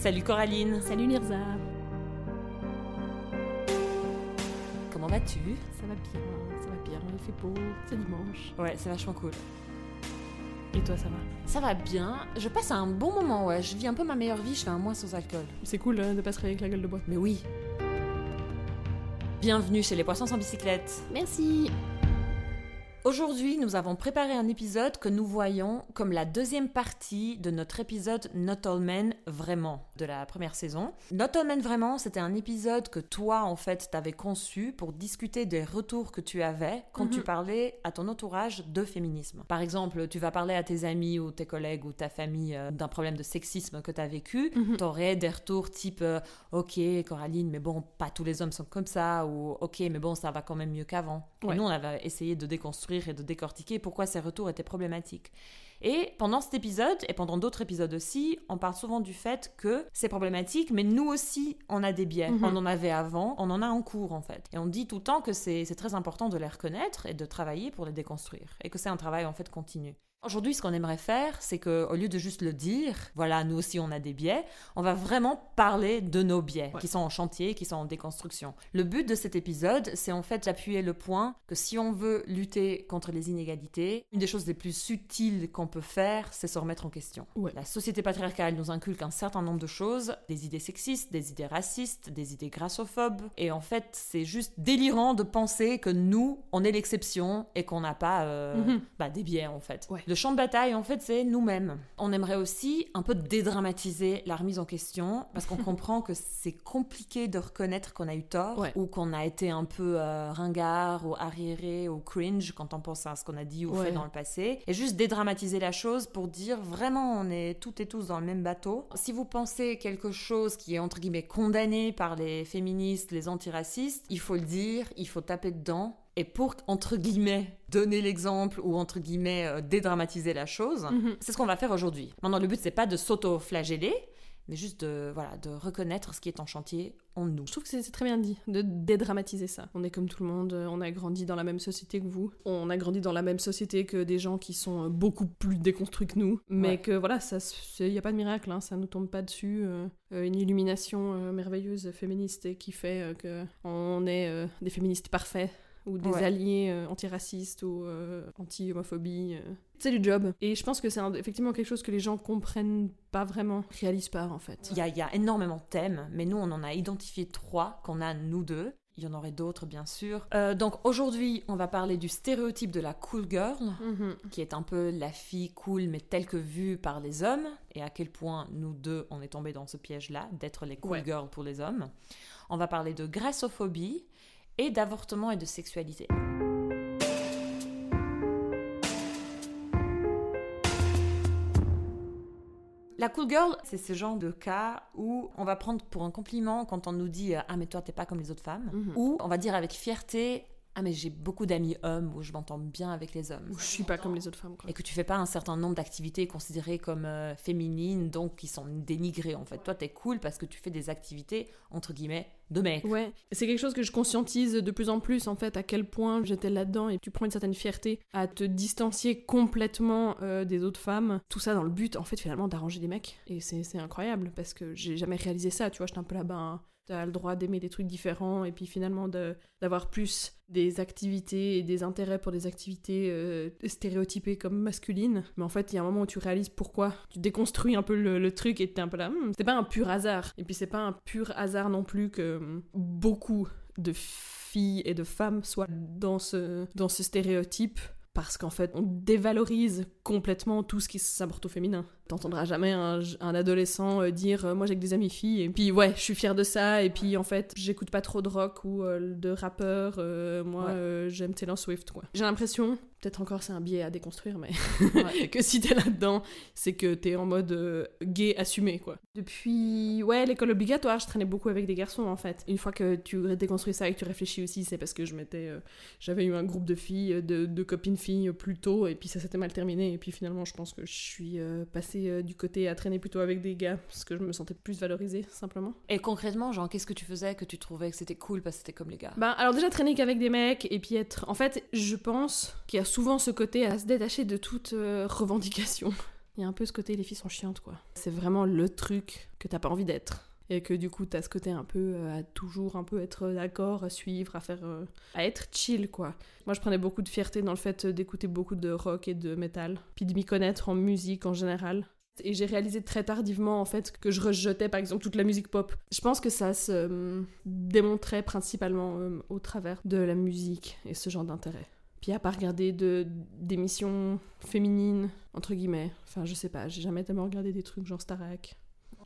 Salut Coraline. Salut Mirza. Comment vas-tu? Ça va bien, ça va bien. Il fait beau, c'est dimanche. Ouais, c'est vachement cool. Et toi, ça va? Ça va bien. Je passe un bon moment, ouais. Je vis un peu ma meilleure vie, je fais un mois sans alcool. C'est cool hein, de pas se réveiller avec la gueule de bois. Mais oui. Bienvenue chez les poissons sans bicyclette. Merci. Aujourd'hui, nous avons préparé un épisode que nous voyons comme la deuxième partie de notre épisode Not All Men Vraiment de la première saison. Not All Men Vraiment, c'était un épisode que toi, en fait, t'avais conçu pour discuter des retours que tu avais quand tu Mhm. parlais à ton entourage de féminisme. Par exemple, tu vas parler à tes amis ou tes collègues ou ta famille euh, d'un problème de sexisme que tu as vécu. Mhm. T'aurais des retours type euh, Ok, Coraline, mais bon, pas tous les hommes sont comme ça, ou Ok, mais bon, ça va quand même mieux qu'avant. Et Ouais. nous, on avait essayé de déconstruire et de décortiquer pourquoi ces retours étaient problématiques. Et pendant cet épisode, et pendant d'autres épisodes aussi, on parle souvent du fait que c'est problématique, mais nous aussi, on a des biais. Mhm. On en avait avant, on en a en cours en fait. Et on dit tout le temps que c'est c'est très important de les reconnaître et de travailler pour les déconstruire. Et que c'est un travail en fait continu. Aujourd'hui, ce qu'on aimerait faire, c'est que au lieu de juste le dire, voilà, nous aussi on a des biais, on va vraiment parler de nos biais Ouais. qui sont en chantier, qui sont en déconstruction. Le but de cet épisode, c'est en fait d'appuyer le point que si on veut lutter contre les inégalités, une des choses les plus subtiles qu'on peut faire, c'est se remettre en question. Ouais. La société patriarcale nous inculque un certain nombre de choses, des idées sexistes, des idées racistes, des idées grassophobes, et en fait, c'est juste délirant de penser que nous, on est l'exception et qu'on n'a pas euh, Mhm. bah, des biais en fait. Ouais. Le champ de bataille, en fait, c'est nous-mêmes. On aimerait aussi un peu dédramatiser la remise en question parce qu'on comprend que c'est compliqué de reconnaître qu'on a eu tort Ouais. ou qu'on a été un peu euh, ringard ou arriéré ou cringe quand on pense à ce qu'on a dit ou Ouais. fait dans le passé. Et juste dédramatiser la chose pour dire vraiment on est toutes et tous dans le même bateau. Si vous pensez quelque chose qui est entre guillemets condamné par les féministes, les antiracistes, il faut le dire, il faut taper dedans. Et pour, entre guillemets, donner l'exemple ou, entre guillemets, euh, dédramatiser la chose, Mhm. c'est ce qu'on va faire aujourd'hui. Maintenant, le but, c'est pas de s'auto-flageller, mais juste de, voilà, de reconnaître ce qui est en chantier en nous. Je trouve que c'est très bien dit, de dédramatiser ça. On est comme tout le monde, euh, on a grandi dans la même société que vous. On a grandi dans la même société que des gens qui sont euh, beaucoup plus déconstruits que nous. Mais Ouais. que voilà, il n'y a pas de miracle, hein, ça nous tombe pas dessus. euh, une illumination euh, merveilleuse féministe et qui fait euh, que on est des féministes parfaits ou des Ouais. alliés euh, antiracistes ou euh, anti-homophobie. euh. C'est du job. Et je pense que c'est effectivement quelque chose que les gens comprennent pas vraiment, réalisent pas en fait. Il y a, il y a énormément de thèmes, mais nous, on en a identifié trois qu'on a, nous deux. Il y en aurait d'autres, bien sûr. Euh, donc aujourd'hui, on va parler du stéréotype de la cool girl. Mhm. qui est un peu la fille cool mais telle que vue par les hommes et à quel point nous deux on est tombés dans ce piège-là d'être les cool Ouais. girls pour les hommes. On va parler de grassophobie et d'avortement et de sexualité. La cool girl, c'est ce genre de cas où on va prendre pour un compliment quand on nous dit euh, Ah, mais toi, t'es pas comme les autres femmes. Mhm. Ou on va dire avec fierté Ah, mais j'ai beaucoup d'amis hommes où je m'entends bien avec les hommes Ou je suis pas comme les autres femmes quoi. et que tu fais pas un certain nombre d'activités considérées comme euh, féminines, donc qui sont dénigrées en fait. Toi, t'es cool parce que tu fais des activités entre guillemets de mec. Ouais, c'est quelque chose que je conscientise de plus en plus en fait à quel point j'étais là-dedans et tu prends une certaine fierté à te distancier complètement euh, des autres femmes, tout ça dans le but en fait finalement d'arranger des mecs et c'est c'est incroyable parce que j'ai jamais réalisé ça, tu vois, j'étais un peu là-bas, hein. T'as le droit d'aimer des trucs différents et puis finalement d'avoir plus des activités et des intérêts pour des activités euh, stéréotypées comme masculines, mais en fait il y a un moment où tu réalises pourquoi, tu déconstruis un peu le, truc et t'es un peu là, Hmm, c'est pas un pur hasard et puis c'est pas un pur hasard non plus que hum, beaucoup de filles et de femmes soient dans ce, dans ce stéréotype parce qu'en fait on dévalorise complètement tout ce qui s'apporte au féminin. T'entendras jamais un, un adolescent euh, dire euh, moi j'ai que des amis filles et puis ouais je suis fière de ça et puis en fait j'écoute pas trop de rock ou euh, de rappeurs euh, moi Ouais. euh, j'aime Taylor Swift quoi. J'ai l'impression peut-être encore c'est un biais à déconstruire mais Ouais. que si t'es là-dedans, c'est que t'es en mode gay assumé, quoi. Depuis, ouais, l'école obligatoire, je traînais beaucoup avec des garçons, en fait. Une fois que tu déconstruis ça et que tu réfléchis aussi, c'est parce que je m'étais... J'avais eu un groupe de filles, de, de copines filles plus tôt, et puis ça s'était mal terminé, et puis finalement, je pense que je suis passée euh, du côté à traîner plutôt avec des gars, parce que je me sentais plus valorisée, simplement. Et concrètement, genre, qu'est-ce que tu faisais que tu trouvais que c'était cool parce que c'était comme les gars? Bah, alors déjà traîner qu'avec des mecs et puis être. En fait, je pense qu'il y a souvent ce côté à se détacher de toute euh, revendication. Il y a un peu ce côté les filles sont chiantes quoi. C'est vraiment le truc que t'as pas envie d'être. Et que du coup, t'as ce côté un peu euh, à toujours un peu être d'accord, à suivre, à faire. euh, à être chill quoi. Moi, je prenais beaucoup de fierté dans le fait d'écouter beaucoup de rock et de métal, puis de m'y connaître en musique en général. Et j'ai réalisé très tardivement en fait que je rejetais par exemple toute la musique pop. Je pense que ça se euh, démontrait principalement au travers de la musique et ce genre d'intérêt. Puis à pas regarder de d'émissions féminines entre guillemets. Enfin, je sais pas, j'ai jamais tellement regardé des trucs genre Starac,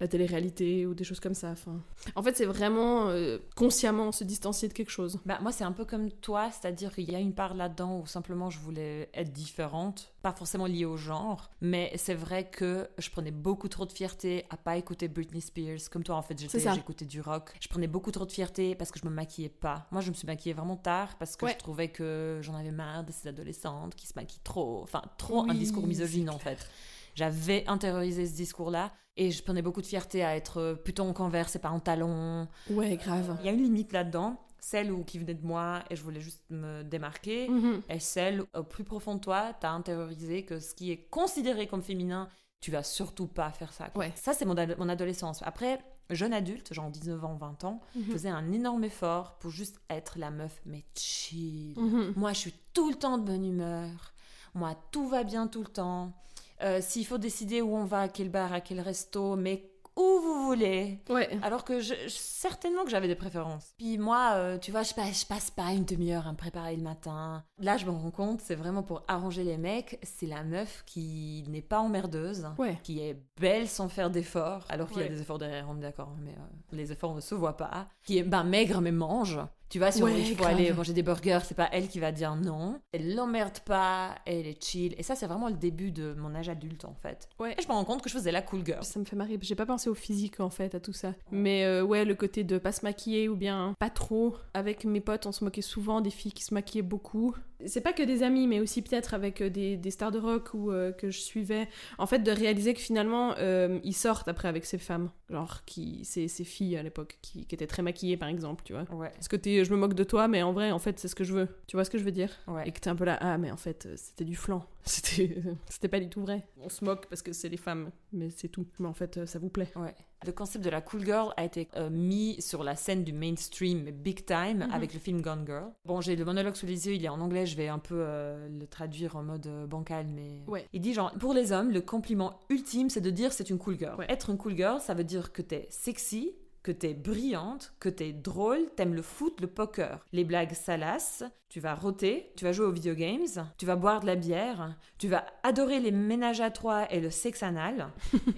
la télé-réalité ou des choses comme ça. Enfin, en fait, c'est vraiment euh, consciemment se distancier de quelque chose. Bah, moi, c'est un peu comme toi, c'est-à-dire qu'il y a une part là-dedans où simplement je voulais être différente, pas forcément liée au genre, mais c'est vrai que je prenais beaucoup trop de fierté à pas écouter Britney Spears. Comme toi, en fait, j'écoutais du rock. Je prenais beaucoup trop de fierté parce que je me maquillais pas. Moi, je me suis maquillée vraiment tard parce que Ouais. je trouvais que j'en avais marre de ces adolescentes qui se maquillent trop. Enfin, trop un discours misogyne, en fait. J'avais intériorisé ce discours-là et je prenais beaucoup de fierté à être plutôt en converse et pas en talons. Ouais, grave. Il y a une limite là-dedans, celle où, qui venait de moi et je voulais juste me démarquer, Mhm. et celle au plus profond de toi, t'as intériorisé que ce qui est considéré comme féminin, tu vas surtout pas faire ça. quoi. Ouais. Ça, c'est mon, ad- mon adolescence. Après, jeune adulte, genre 19 ans, 20 ans, je Mhm. faisais un énorme effort pour juste être la meuf, mais chill. Mhm. Moi, je suis tout le temps de bonne humeur. Moi, tout va bien tout le temps. Euh, S'il faut décider où on va, à quel bar, à quel resto, mais où vous voulez. Ouais. Alors que je, je- certainement que j'avais des préférences. Puis moi, euh, tu vois, je passe, je passe pas une demi-heure à me préparer le matin. Là, je me rends compte, c'est vraiment pour arranger les mecs. C'est la meuf qui n'est pas emmerdeuse, Ouais. qui est belle sans faire d'efforts, alors qu'il y a des efforts derrière, on est d'accord, mais euh, les efforts ne se voient pas. Qui est ben, maigre mais mange. Tu vois, si on- Ouais, grave. aller manger des burgers, c'est pas elle qui va dire non. Elle l'emmerde pas, elle est chill. Et ça, c'est vraiment le début de mon âge adulte, en fait. Ouais. Et je me rends compte que je faisais la cool girl. Ça me fait marrer. J'ai pas pensé au physique en fait, à tout ça. Mais euh, ouais, le côté de pas se maquiller ou bien pas trop. Avec mes potes, on se moquait souvent des filles qui se maquillaient beaucoup. C'est pas que des amis, mais aussi peut-être avec euh, des, des stars de rock ou euh, que je suivais. En fait, de réaliser que finalement, euh, ils sortent après avec ces femmes. Genre, qui, ces, ces filles à l'époque, qui, qui étaient très maquillées par exemple, tu vois. Ouais. Ce côté, je me moque de toi, mais en vrai, en fait, c'est ce que je veux. Tu vois ce que je veux dire? Ouais. Et que t'es un peu là, ah, mais en fait, c'était du flan. C'était c'était pas du tout vrai. On se moque parce que c'est les femmes, mais c'est tout. Mais en fait, ça vous plaît. Ouais. Le concept de la cool girl a été euh, mis sur la scène du mainstream big time Mhm. avec le film Gone Girl. Bon, j'ai le monologue sous les yeux, il est en anglais, je vais un peu euh, le traduire en mode euh, bancal, mais. Ouais. Il dit genre, pour les hommes, le compliment ultime, c'est de dire c'est une cool girl. Ouais. Être une cool girl, ça veut dire que t'es sexy, que t'es brillante, que t'es drôle, t'aimes le foot, le poker. Les blagues salaces, tu vas roter, tu vas jouer aux video games, tu vas boire de la bière, tu vas adorer les ménages à trois et le sexe anal,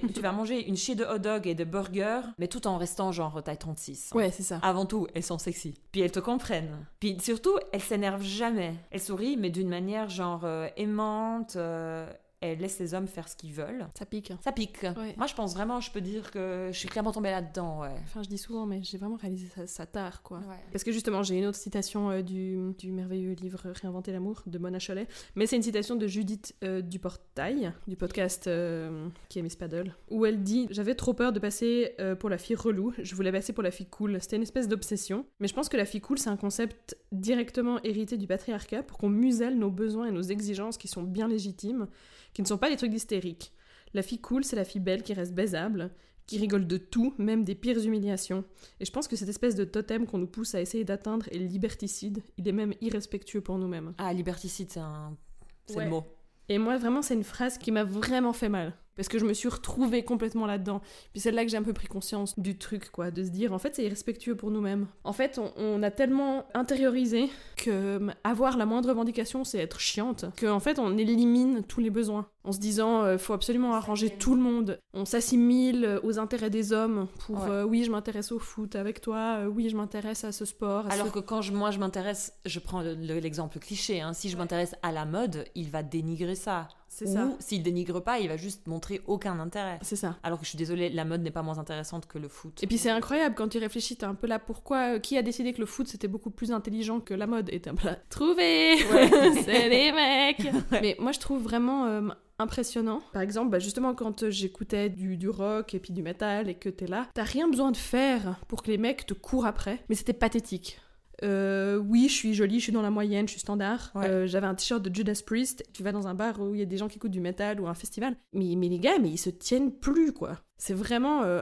et tu vas manger une chier de hot dog et de burger, mais tout en restant genre taille 36. Ouais, c'est ça. Avant tout, elles sont sexy. Puis elles te comprennent. Puis surtout, elles s'énervent jamais. Elles sourient, mais d'une manière genre euh, aimante. euh, elles laissent les hommes faire ce qu'ils veulent. Ça pique. hein. Ça pique. Ouais. Moi, je pense vraiment, je peux dire que je suis clairement tombée là-dedans, ouais. Enfin, je dis souvent, mais j'ai vraiment réalisé ça, ça tard, quoi. Ouais. Parce que justement, j'ai une autre citation euh, du, du merveilleux livre Réinventer l'amour de Mona Chollet, mais c'est une citation de Judith euh, Duportail, du podcast euh, qui est Miss Paddle, où elle dit J'avais trop peur de passer euh, pour la fille relou, je voulais passer pour la fille cool. C'était une espèce d'obsession, mais je pense que la fille cool, c'est un concept directement hérité du patriarcat pour qu'on muselle nos besoins et nos exigences qui sont bien légitimes, qui ne sont pas des trucs d'hystérique. La fille cool, c'est la fille belle qui reste baisable, qui rigole de tout, même des pires humiliations. Et je pense que cette espèce de totem qu'on nous pousse à essayer d'atteindre est liberticide. Il est même irrespectueux pour nous-mêmes. Ah, liberticide, c'est un. C'est Ouais. le mot. Et moi, vraiment, c'est une phrase qui m'a vraiment fait mal. Parce que je me suis retrouvée complètement là-dedans. Puis c'est là que j'ai un peu pris conscience du truc, quoi. De se dire, en fait, c'est irrespectueux pour nous-mêmes. En fait, on, on a tellement intériorisé que avoir la moindre revendication, c'est être chiante. Qu'en fait, on élimine tous les besoins. En se disant, euh, faut absolument arranger tout le monde. On s'assimile aux intérêts des hommes pour, Ouais. euh, oui, je m'intéresse au foot avec toi. euh, oui, je m'intéresse à ce sport. à Alors ce- que quand je- moi je m'intéresse, je prends le- le- l'exemple cliché, hein, si je Ouais. m'intéresse à la mode, il va dénigrer ça. C'est Ou ça. s'il dénigre pas, il va juste montrer aucun intérêt. C'est ça. Alors que je suis désolée, la mode n'est pas moins intéressante que le foot. Et puis c'est incroyable quand tu réfléchis, t'es un peu là pourquoi euh, qui a décidé que le foot c'était beaucoup plus intelligent que la mode? Et t'es un peu là trouvé C'est des mecs Mais moi je trouve vraiment euh, impressionnant. Par exemple, bah, justement quand euh, j'écoutais du, du rock et puis du métal et que t'es là, t'as rien besoin de faire pour que les mecs te courent après, mais c'était pathétique. Euh, oui, je suis jolie, je suis dans la moyenne, je suis standard. Ouais. Euh, J'avais un t-shirt de Judas Priest. Tu vas dans un bar où il y a des gens qui écoutent du métal ou un festival. Mais, mais les gars, mais ils se tiennent plus, quoi. C'est vraiment. euh,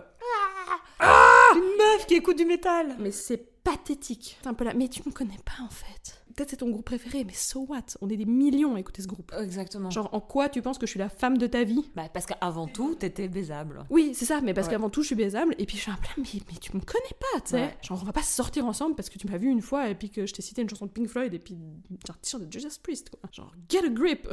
Une meuf qui écoute du métal Mais c'est pathétique. Un peu là. Mais tu me connais pas, en fait. Peut-être c'est ton groupe préféré, mais so what? On est des millions à écouter ce groupe. Exactement. Genre, en quoi tu penses que je suis la femme de ta vie? Bah, parce qu'avant tout, t'étais baisable. Oui, c'est ça, mais parce Ouais. qu'avant tout, je suis baisable, et puis je suis un là, mais, mais tu me connais pas, tu sais. Ouais. Genre, on va pas sortir ensemble parce que tu m'as vu une fois, et puis que je t'ai cité une chanson de Pink Floyd, et puis un t-shirt de Judas Priest, quoi. Genre, get a grip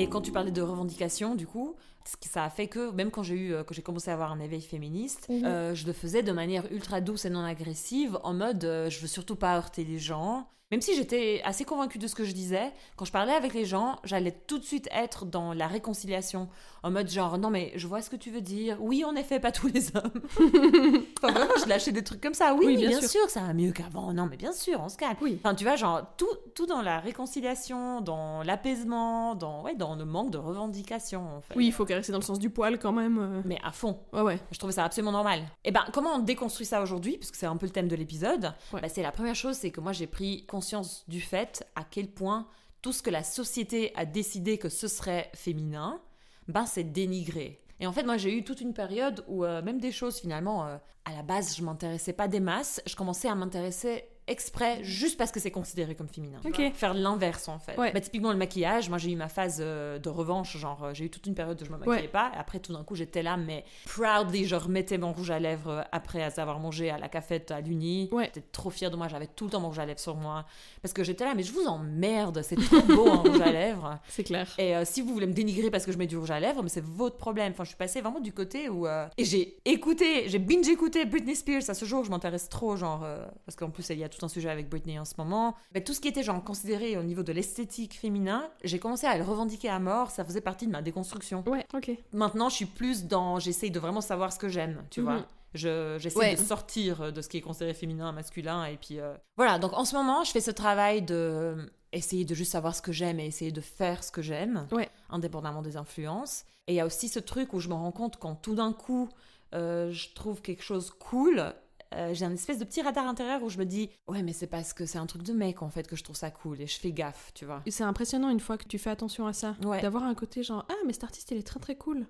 Et quand tu parlais de revendication, du coup, ça a fait que même quand j'ai eu euh, que j'ai commencé à avoir un éveil féministe, Mhm. euh, je le faisais de manière ultra douce et non agressive, en mode euh, je veux surtout pas heurter les gens. Même si j'étais assez convaincue de ce que je disais, quand je parlais avec les gens, j'allais tout de suite être dans la réconciliation, en mode genre non mais je vois ce que tu veux dire. Oui, en effet, pas tous les hommes. enfin vraiment, je lâchais des trucs comme ça. Oui, bien bien, sûr. sûr. ça va mieux qu'avant. Non mais bien sûr, on se calme. Oui. Enfin, tu vois, genre, tout, tout dans la réconciliation, dans l'apaisement, dans, ouais, dans le manque de revendication, en fait. Oui, il faut caresser dans le sens du poil quand même. euh. Mais à fond. Ouais, ouais. Je trouvais ça absolument normal. Et ben, comment on déconstruit ça aujourd'hui Parce que c'est un peu le thème de l'épisode? Ouais. Bah, c'est la première chose, c'est que moi, j'ai pris conscience du fait à quel point tout ce que la société a décidé que ce serait féminin, ben, c'est dénigré. Et en fait, moi, j'ai eu toute une période où euh, même des choses, finalement, euh, à la base, je m'intéressais pas des masses. Je commençais à m'intéresser exprès juste parce que c'est considéré comme féminin. Faire l'inverse, en fait. Ouais. Bah, typiquement, le maquillage, moi, j'ai eu ma phase euh, de revanche. Genre, euh, j'ai eu toute une période où je me maquillais Ouais. pas. Et après, tout d'un coup, j'étais là, mais proudly, je remettais mon rouge à lèvres euh, après avoir mangé à la cafette à l'Uni. Ouais. J'étais trop fière de moi. J'avais tout le temps mon rouge à lèvres sur moi. Parce que j'étais là, mais je vous emmerde. C'est trop beau, un rouge à lèvres. C'est clair. Et euh, si vous voulez me dénigrer parce que je mets du rouge à lèvres, mais c'est votre problème. Enfin, je suis passée vraiment du côté où. euh, Et j'ai écouté, j'ai binge écouté Britney Spears à ce jour, je m'intéresse trop, genre. Parce qu'en plus, il y a tout un sujet avec Britney en ce moment. Mais tout ce qui était, genre, considéré au niveau de l'esthétique féminin, j'ai commencé à le revendiquer à mort, ça faisait partie de ma déconstruction. Ouais, ok. Maintenant, je suis plus dans. J'essaye de vraiment savoir ce que j'aime, tu Mhm. vois. Je- J'essaie Ouais. de sortir de ce qui est considéré féminin, masculin, et puis euh, voilà. Donc en ce moment, je fais ce travail de euh, essayer de juste savoir ce que j'aime et essayer de faire ce que j'aime, Ouais. indépendamment des influences. Et il y a aussi ce truc où je me rends compte quand tout d'un coup euh, je trouve quelque chose cool. Euh, j'ai un espèce de petit radar intérieur où je me dis ouais mais c'est parce que c'est un truc de mec en fait que je trouve ça cool et je fais gaffe tu vois C'est impressionnant une fois que tu fais attention à ça. Ouais. D'avoir un côté genre, ah, mais cet artiste, il est très très cool.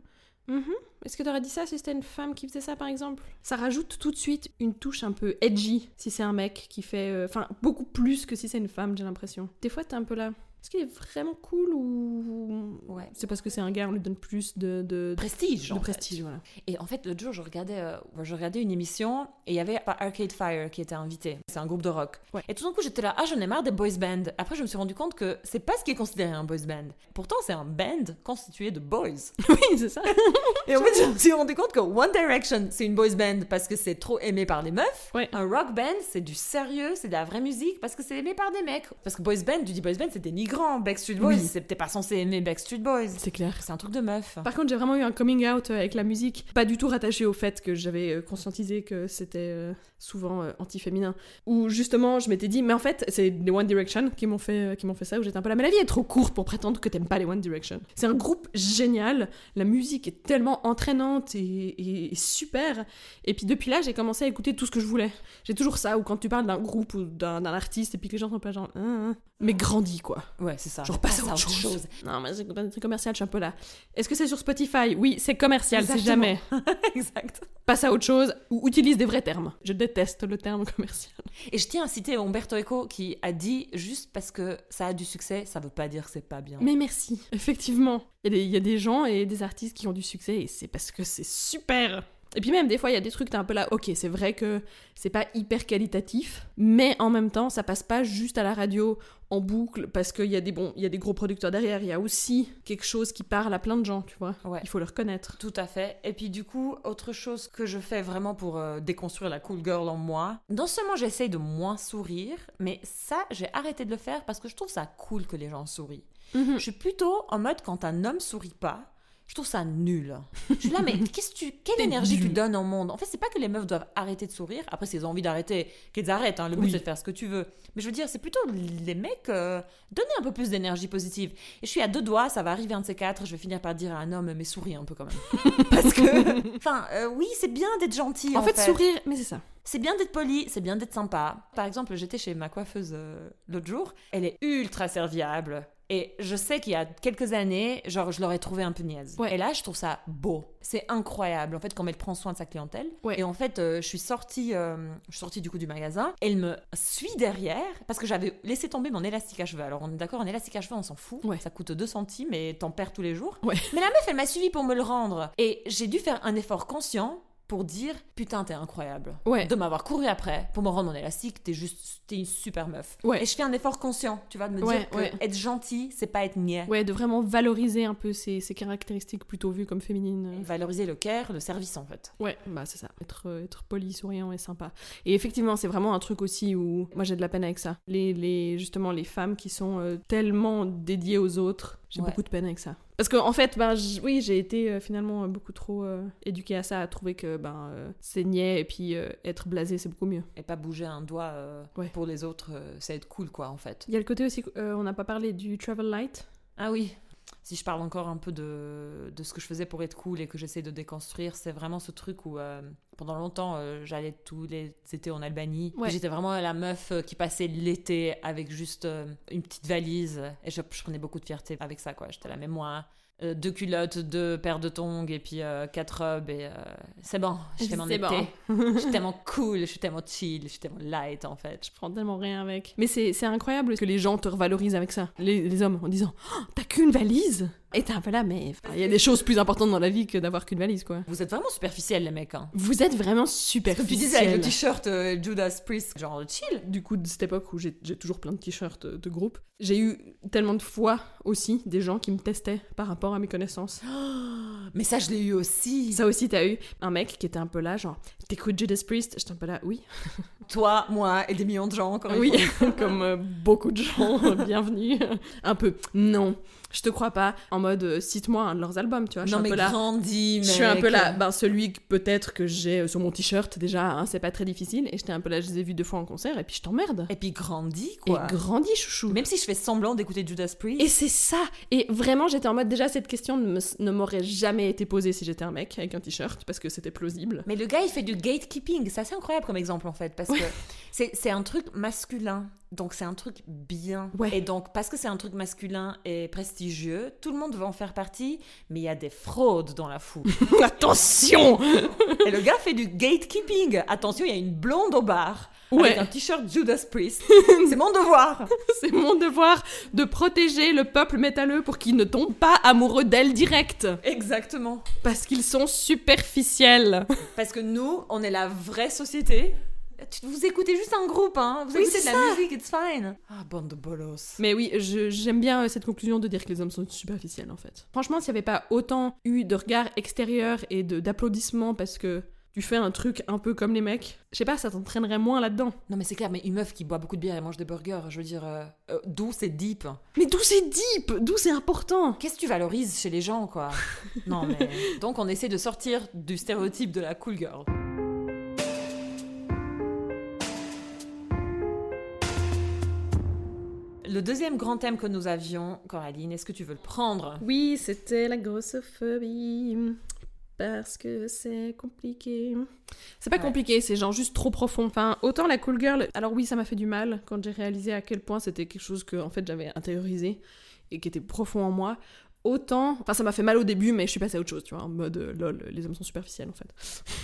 Mhm. Est-ce que t'aurais dit ça si c'était une femme qui faisait ça par exemple? Ça rajoute tout de suite une touche un peu edgy si c'est un mec qui fait. euh, Enfin, beaucoup plus que si c'est une femme, j'ai l'impression. Des fois, t'es un peu là. Est-ce qu'il est vraiment cool ou. Ouais. C'est parce que c'est un gars, on lui donne plus de. de... prestige de en fait. prestige, voilà. Et en fait, l'autre jour, je regardais, euh, je regardais une émission et il y avait Arcade Fire qui était invité. C'est un groupe de rock. Ouais. Et tout d'un coup, j'étais là, ah, j'en ai marre des boys bands. Après, je me suis rendu compte que c'est pas ce qui est considéré un boys band. Pourtant, c'est un band constitué de boys. oui, c'est ça. Et en fait, je me suis rendu compte que One Direction, c'est une boys band parce que c'est trop aimé par les meufs. Ouais. Un rock band, c'est du sérieux, c'est de la vraie musique parce que c'est aimé par des mecs. Parce que boys band, tu dis boys band, c'est dénigrant. Backstreet Boys, Oui. c'est pas censé aimer Backstreet Boys. C'est clair. C'est un truc de meuf. Par contre, j'ai vraiment eu un coming out euh, avec la musique, pas du tout rattaché au fait que j'avais euh, conscientisé que c'était euh, souvent anti-féminin. Où justement, je m'étais dit, mais en fait, c'est les One Direction qui m'ont fait, qui m'ont fait ça, où j'étais un peu là, mais la vie est trop courte pour prétendre que t'aimes pas les One Direction. C'est un groupe génial, la musique est tellement entraînante et, et- et super. Et puis depuis là, j'ai commencé à écouter tout ce que je voulais. J'ai toujours ça, où quand tu parles d'un groupe ou d'un artiste, et puis que les gens sont pas genre, Hein, hein mais grandis quoi. Ouais, c'est ça. Genre passe à autre chose. Non, mais c'est pas des trucs commercial, je suis un peu là. Est-ce que c'est sur Spotify? Oui, c'est commercial, c'est jamais. exact. Passe à autre chose ou utilise des vrais termes. Je déteste le terme commercial. Et je tiens à citer Umberto Eco qui a dit juste parce que ça a du succès, ça veut pas dire que c'est pas bien. Mais merci. Effectivement, y, il y a des gens et des artistes qui ont du succès et c'est parce que c'est super. Et puis même des fois il y a des trucs t'es un peu là, ok c'est vrai que c'est pas hyper qualitatif, mais en même temps ça passe pas juste à la radio en boucle parce qu'il y a des bons, il y a des gros producteurs derrière, il y a aussi quelque chose qui parle à plein de gens, tu vois. Ouais. Il faut le reconnaître. Tout à fait. Et puis du coup, autre chose que je fais vraiment pour euh, déconstruire la cool girl en moi, non seulement j'essaye de moins sourire, mais ça, j'ai arrêté de le faire parce que je trouve ça cool que les gens sourient. Mhm. Je suis plutôt en mode quand un homme sourit pas, Je trouve ça nul. Je suis là, mais qu'est-ce tu, quelle énergie tu donnes au monde? En fait, c'est pas que les meufs doivent arrêter de sourire. Après, si elles ont envie d'arrêter, qu'elles arrêtent. hein. Le but, Oui. c'est de faire ce que tu veux. Mais je veux dire, c'est plutôt les mecs, euh, donner un peu plus d'énergie positive. Et je suis à deux doigts, ça va arriver un de ces quatre. Je vais finir par dire à un homme, mais souris un peu quand même. Parce que, enfin, euh, oui, c'est bien d'être gentil. En, fait, sourire, mais c'est ça. C'est bien d'être poli, c'est bien d'être sympa. Par exemple, j'étais chez ma coiffeuse euh, l'autre jour. Elle est ultra serviable. Et je sais qu'il y a quelques années, genre, je l'aurais trouvé un peu niaise. Ouais. Et là, je trouve ça beau. C'est incroyable, en fait, comme elle prend soin de sa clientèle. Ouais. Et en fait, euh, je suis sortie, euh, je suis sortie du coup du magasin. Elle me suit derrière parce que j'avais laissé tomber mon élastique à cheveux. Alors, on est d'accord, un élastique à cheveux, on s'en fout. Ouais. Ça coûte 2 centimes et t'en perds tous les jours. Mais la meuf, elle m'a suivi pour me le rendre. Et j'ai dû faire un effort conscient pour dire Putain, t'es incroyable. Ouais. De m'avoir couru après pour me rendre mon élastique, t'es juste, t'es une super meuf. Ouais. Et je fais un effort conscient, tu vois, de me Ouais, dire que être gentil, c'est pas être niais. Ouais, de vraiment valoriser un peu ces, ces caractéristiques plutôt vues comme féminines. Valoriser le care, le service en fait. Ouais, bah c'est ça. Être, euh, être poli, souriant et sympa. Et effectivement, c'est vraiment un truc aussi où moi j'ai de la peine avec ça. Les, les, justement, les femmes qui sont euh, tellement dédiées aux autres, j'ai Ouais. beaucoup de peine avec ça. Parce qu'en en fait, ben, oui, j'ai été euh, finalement euh, beaucoup trop euh, éduquée à ça, à trouver que ben, euh, c'est niais et puis euh, être blasé, c'est beaucoup mieux. Et pas bouger un doigt Ouais. pour les autres, c'est être cool quoi en fait. Il y a le côté aussi, on n'a pas parlé du travel light. Ah oui. Si je parle encore un peu de, de ce que je faisais pour être cool et que j'essaie de déconstruire, c'est vraiment ce truc où euh, pendant longtemps euh, j'allais tous les étés en Albanie. Ouais. J'étais vraiment la meuf euh, qui passait l'été avec juste euh, une petite valise et je, je prenais beaucoup de fierté avec ça quoi. J'étais mais moi, euh, deux culottes, deux paires de tongs et puis euh, quatre robes et euh, c'est bon, je mon C'est été. bon. je suis tellement cool, je suis tellement chill, je suis tellement light en fait. Je prends tellement rien avec. Mais c'est c'est incroyable que les gens te revalorisent avec ça. Les, les hommes, en disant Oh, T'as qu'une valise? Et t'es un peu là, mais il y a des choses plus importantes dans la vie que d'avoir qu'une valise, quoi. Vous êtes vraiment superficiels les mecs. Hein. Vous êtes vraiment super Comme tu disais avec le t-shirt euh, Judas Priest, genre chill. Du coup, de cette époque où j'ai toujours plein de t-shirts euh, de groupe, j'ai eu tellement de fois aussi des gens qui me testaient par rapport à mes connaissances. Mais ça, je l'ai eu aussi. Ça aussi, t'as eu un mec qui était un peu là, genre T'écoutes Judas Priest J'étais un peu là, oui. Toi, moi et des millions de gens, encore une Oui, fois. comme euh, beaucoup de gens, bienvenue. un peu, non, je te crois pas. En mode, euh, cite-moi un de leurs albums, tu vois. Je suis Non, un mais peu là. grandis, mec. Je suis un peu là, ben celui que peut-être que j'ai euh, sur mon t-shirt déjà, hein, c'est pas très difficile. Et j'étais un peu là, je les ai vus deux fois en concert et puis je t'emmerde. Et puis grandis, Et quoi. grandis, chouchou. Même si je fais semblant d'écouter Judas Priest. Et c'est ça. Et vraiment, j'étais en mode déjà cette question ne me- ne m'aurait jamais été posée si j'étais un mec avec un t-shirt parce que c'était plausible. Mais le gars, il fait du gatekeeping. C'est assez incroyable comme exemple, en fait. Parce que c'est c'est un truc masculin. Donc, c'est un truc bien. Ouais. Et donc, parce que c'est un truc masculin et prestigieux, tout le monde veut en faire partie. Mais il y a des fraudes dans la foule. Attention et le gars fait du gatekeeping. Attention, il y a une blonde au bar. Ouais. Avec un t-shirt Judas Priest. c'est mon devoir. C'est mon devoir de protéger le peuple métalleux pour qu'il ne tombe pas amoureux d'elle direct. Exactement. Parce qu'ils sont superficiels. Parce que nous, on est la vraie société. Vous écoutez juste un groupe, hein. Vous Oui, écoutez de la musique, it's fine. Ah, bande de bolos. Mais oui, j'aime bien euh, cette conclusion de dire que les hommes sont superficiels en fait. Franchement, s'il n'y avait pas autant eu de regards extérieurs et d'applaudissements parce que tu fais un truc un peu comme les mecs, je sais pas, ça t'entraînerait moins là-dedans. Non, mais c'est clair, mais une meuf qui boit beaucoup de bière et mange des burgers, je veux dire, euh, euh, d'où c'est deep? Mais d'où c'est deep? D'où c'est important? Qu'est-ce que tu valorises chez les gens, quoi? Non, mais. Donc, on essaie de sortir du stéréotype de la cool girl. Le deuxième grand thème que nous avions, Coraline, est-ce que tu veux le prendre? Oui, c'était la grossophobie. Parce que c'est compliqué. C'est pas Ouais. compliqué, c'est genre juste trop profond. Enfin, autant la cool girl. Alors oui, ça m'a fait du mal quand j'ai réalisé à quel point c'était quelque chose que en fait j'avais intériorisé et qui était profond en moi. Autant, enfin ça m'a fait mal au début, mais je suis passée à autre chose, tu vois, en mode euh, lol, les hommes sont superficiels en fait.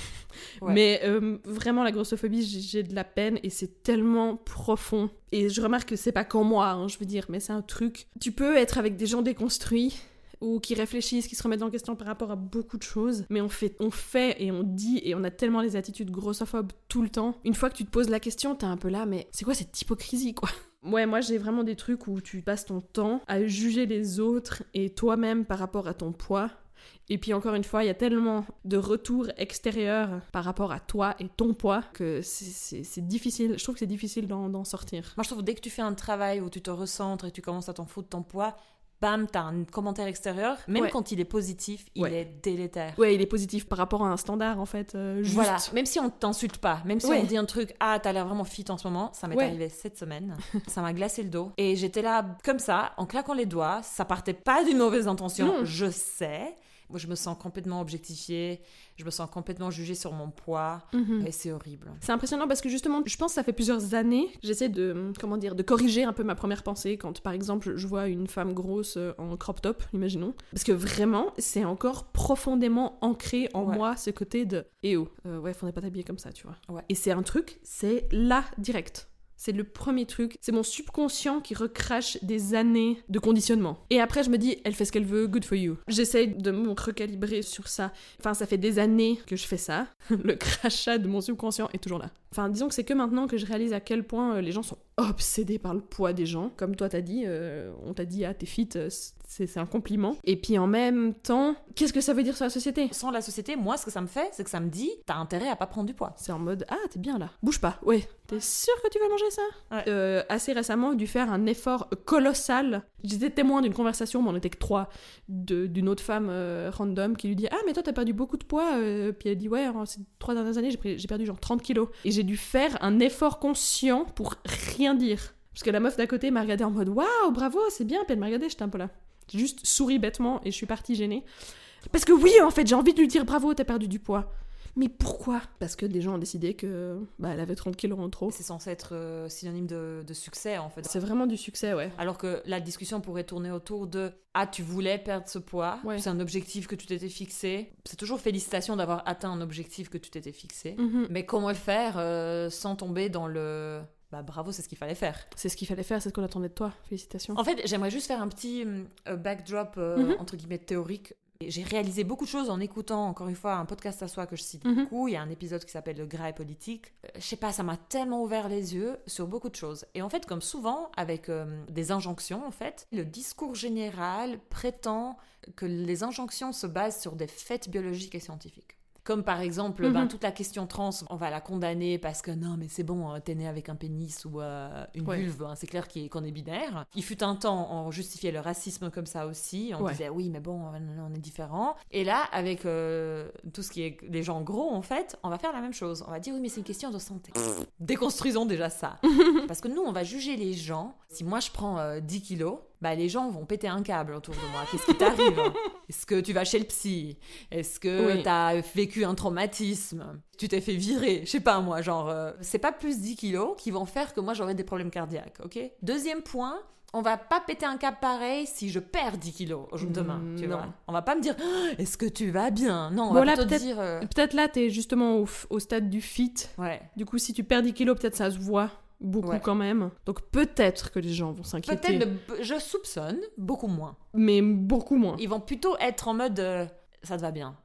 Ouais. Mais euh, vraiment la grossophobie, j'ai- j'ai de la peine et c'est tellement profond. Et je remarque que c'est pas qu'en moi, hein, je veux dire, mais c'est un truc. Tu peux être avec des gens déconstruits ou qui réfléchissent, qui se remettent en question par rapport à beaucoup de choses, mais on fait, on fait et on dit et on a tellement les attitudes grossophobes tout le temps. Une fois que tu te poses la question, t'es un peu là, mais c'est quoi cette hypocrisie quoi? Ouais, moi j'ai vraiment des trucs où tu passes ton temps à juger les autres et toi-même par rapport à ton poids. Et puis encore une fois, il y a tellement de retours extérieurs par rapport à toi et ton poids que c'est- difficile. Je trouve que c'est difficile d'en sortir. Moi, je trouve que dès que tu fais un travail où tu te recentres et tu commences à t'en foutre de ton poids, bam, t'as un commentaire extérieur, même Ouais. quand il est positif, il Ouais. est délétère. Ouais, il est positif par rapport à un standard en fait. euh, juste. Voilà, même si on t'insulte pas, même si Ouais. on dit un truc, ah t'as l'air vraiment fit en ce moment, ça m'est arrivé cette semaine, ça m'a glacé le dos. Et j'étais là comme ça, en claquant les doigts, ça partait pas d'une mauvaise intention, Non. je sais. Moi je me sens complètement objectifiée, je me sens complètement jugée sur mon poids, Mhm. et c'est horrible. C'est impressionnant parce que justement, je pense que ça fait plusieurs années, j'essaie de, comment dire, de corriger un peu ma première pensée quand, par exemple, je vois une femme grosse euh, en crop top, imaginons. Parce que vraiment, c'est encore profondément ancré en Ouais. moi ce côté de « Eh oh, euh, ouais, faudrait pas t'habiller comme ça, tu vois. Ouais. Et c'est un truc, c'est là, direct. C'est le premier truc. C'est mon subconscient qui recrache des années de conditionnement. Et après, je me dis, elle fait ce qu'elle veut, good for you. J'essaie de me recalibrer sur ça. Enfin, ça fait des années que je fais ça. le crachat de mon subconscient est toujours là. Enfin, disons que c'est que maintenant que je réalise à quel point euh, les gens sont obsédés par le poids des gens. Comme toi, t'as dit, euh, on t'a dit, ah, t'es fit, euh, c'est un compliment. Et puis en même temps, qu'est-ce que ça veut dire sur la société? Sans la société, moi ce que ça me fait, c'est que ça me dit, t'as intérêt à pas prendre du poids. C'est en mode ah t'es bien là, bouge pas, ouais. T'es sûr que tu vas manger ça? Ouais. Euh, Assez récemment, j'ai dû faire un effort colossal. J'étais témoin d'une conversation, mais on était que trois, d'une autre femme euh, random qui lui dit ah mais toi t'as perdu beaucoup de poids. euh, puis elle dit ouais en ces trois dernières années j'ai perdu genre 30 kilos. Et j'ai dû faire un effort conscient pour rien dire. Parce que la meuf d'à côté m'a regardé en mode waouh bravo c'est bien. Puis elle m'a regardé j'étais un peu là. J'ai juste souri bêtement et je suis partie gênée. Parce que oui en fait j'ai envie de lui dire bravo t'as perdu du poids. Mais pourquoi? Parce que des gens ont décidé que bah, elle avait 30 kilos en trop. C'est censé être euh, synonyme de, de succès en fait. C'est vraiment du succès, ouais. Alors que la discussion pourrait tourner autour de Ah, tu voulais perdre ce poids, Ouais. c'est un objectif que tu t'étais fixé. C'est toujours félicitations d'avoir atteint un objectif que tu t'étais fixé. Mhm. Mais comment le faire euh, sans tomber dans le. Bah bravo, c'est ce qu'il fallait faire. C'est ce qu'il fallait faire, c'est ce qu'on attendait de toi. Félicitations. En fait, j'aimerais juste faire un petit euh, backdrop euh, Mhm. entre guillemets théorique. J'ai réalisé beaucoup de choses en écoutant, encore une fois, un podcast à soi que je cite Mhm. beaucoup. Il y a un épisode qui s'appelle Le gras et politique. Euh, je sais pas, ça m'a tellement ouvert les yeux sur beaucoup de choses. Et en fait, comme souvent, avec euh, des injonctions, en fait, le discours général prétend que les injonctions se basent sur des faits biologiques et scientifiques. Comme par exemple, Mhm. ben, toute la question trans, on va la condamner parce que non, mais c'est bon, euh, t'es né avec un pénis ou euh, une Ouais. vulve, hein, c'est clair qu'on est binaire. Il fut un temps, on justifiait le racisme comme ça aussi. On Ouais. disait oui, mais bon, on est différent. Et là, avec euh, tout ce qui est les gens gros, en fait, on va faire la même chose. On va dire oui, mais c'est une question de santé. Déconstruisons déjà ça. parce que nous, on va juger les gens. Si moi je prends euh, 10 kilos, bah les gens vont péter un câble autour de moi. Qu'est-ce qui t'arrive Est-ce que tu vas chez le psy? Est-ce que Oui. t'as vécu un traumatisme? Tu t'es fait virer Je sais pas moi, genre, euh, c'est pas plus 10 kilos qui vont faire que moi j'aurai des problèmes cardiaques, ok? Deuxième point, on va pas péter un câble pareil si je perds 10 kilos au- demain, Mm, tu non. vois. On va pas me dire Est-ce que tu vas bien? Non, on Bon, va là, peut-être- dire euh, Peut-être là, t'es justement au, au stade du fit. Ouais. Du coup, si tu perds 10 kilos, peut-être ça se voit beaucoup Ouais. quand même. Donc peut-être que les gens vont s'inquiéter. Peut-être, je soupçonne beaucoup moins. Mais beaucoup moins. Ils vont plutôt être en mode euh, Ça te va bien.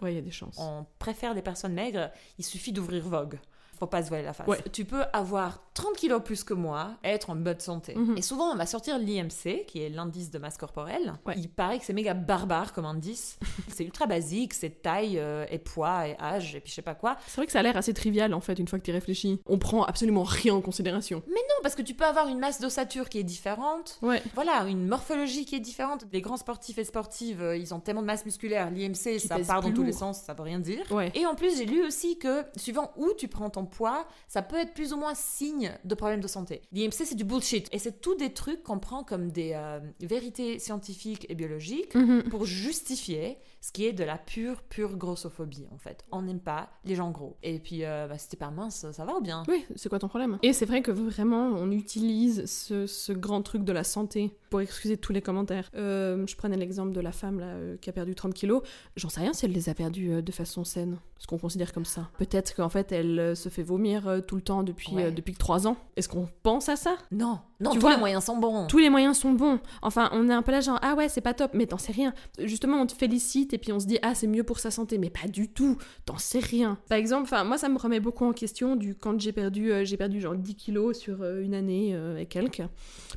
Ouais, il y a des chances. On préfère des personnes maigres, il suffit d'ouvrir Vogue. Faut pas se voiler la face. Ouais. Tu peux avoir 30 kilos plus que moi et être en bonne santé. Mhm. Et souvent, on va sortir l'IMC, qui est l'indice de masse corporelle. Ouais. Il paraît que c'est méga barbare comme indice. c'est ultra basique, c'est taille euh, et poids et âge et puis je sais pas quoi. C'est vrai que ça a l'air assez trivial en fait, une fois que tu réfléchis. On prend absolument rien en considération. Non, parce que tu peux avoir une masse d'ossature qui est différente. Ouais. Voilà, une morphologie qui est différente. Les grands sportifs et sportives, euh, ils ont tellement de masse musculaire. L'IMC, ça part dans tous les sens, ça veut rien dire. Ouais. Et en plus, j'ai lu aussi que suivant où tu prends ton poids, ça peut être plus ou moins signe de problème de santé. L'IMC, c'est du bullshit. Et c'est tout des trucs qu'on prend comme des euh, vérités scientifiques et biologiques Mhm. pour justifier ce qui est de la pure, pure grossophobie, en fait. On n'aime pas les gens gros. Et puis, euh, bah, si t'es pas mince, ça va ou bien? Oui, c'est quoi ton problème? Et c'est vrai que vraiment, on utilise ce, ce grand truc de la santé pour excuser tous les commentaires. Euh, je prenais l'exemple de la femme là, euh, qui a perdu 30 kilos. J'en sais rien si elle les a perdus euh, de façon saine, ce qu'on considère comme ça? Peut-être qu'en fait, elle se fait vomir tout le temps depuis, Ouais. depuis 3 ans. Est-ce qu'on pense à ça? Non, non, Tu tous vois, les moyens sont bons. tous les moyens sont bons. Enfin, on est un peu là genre ah ouais, c'est pas top, mais t'en sais rien. Justement, on te félicite et puis on se dit ah c'est mieux pour sa santé, mais pas du tout. T'en sais rien. Par exemple, enfin moi ça me remet beaucoup en question du quand j'ai perdu euh, j'ai perdu genre 10 kilos sur euh, une année euh, et quelques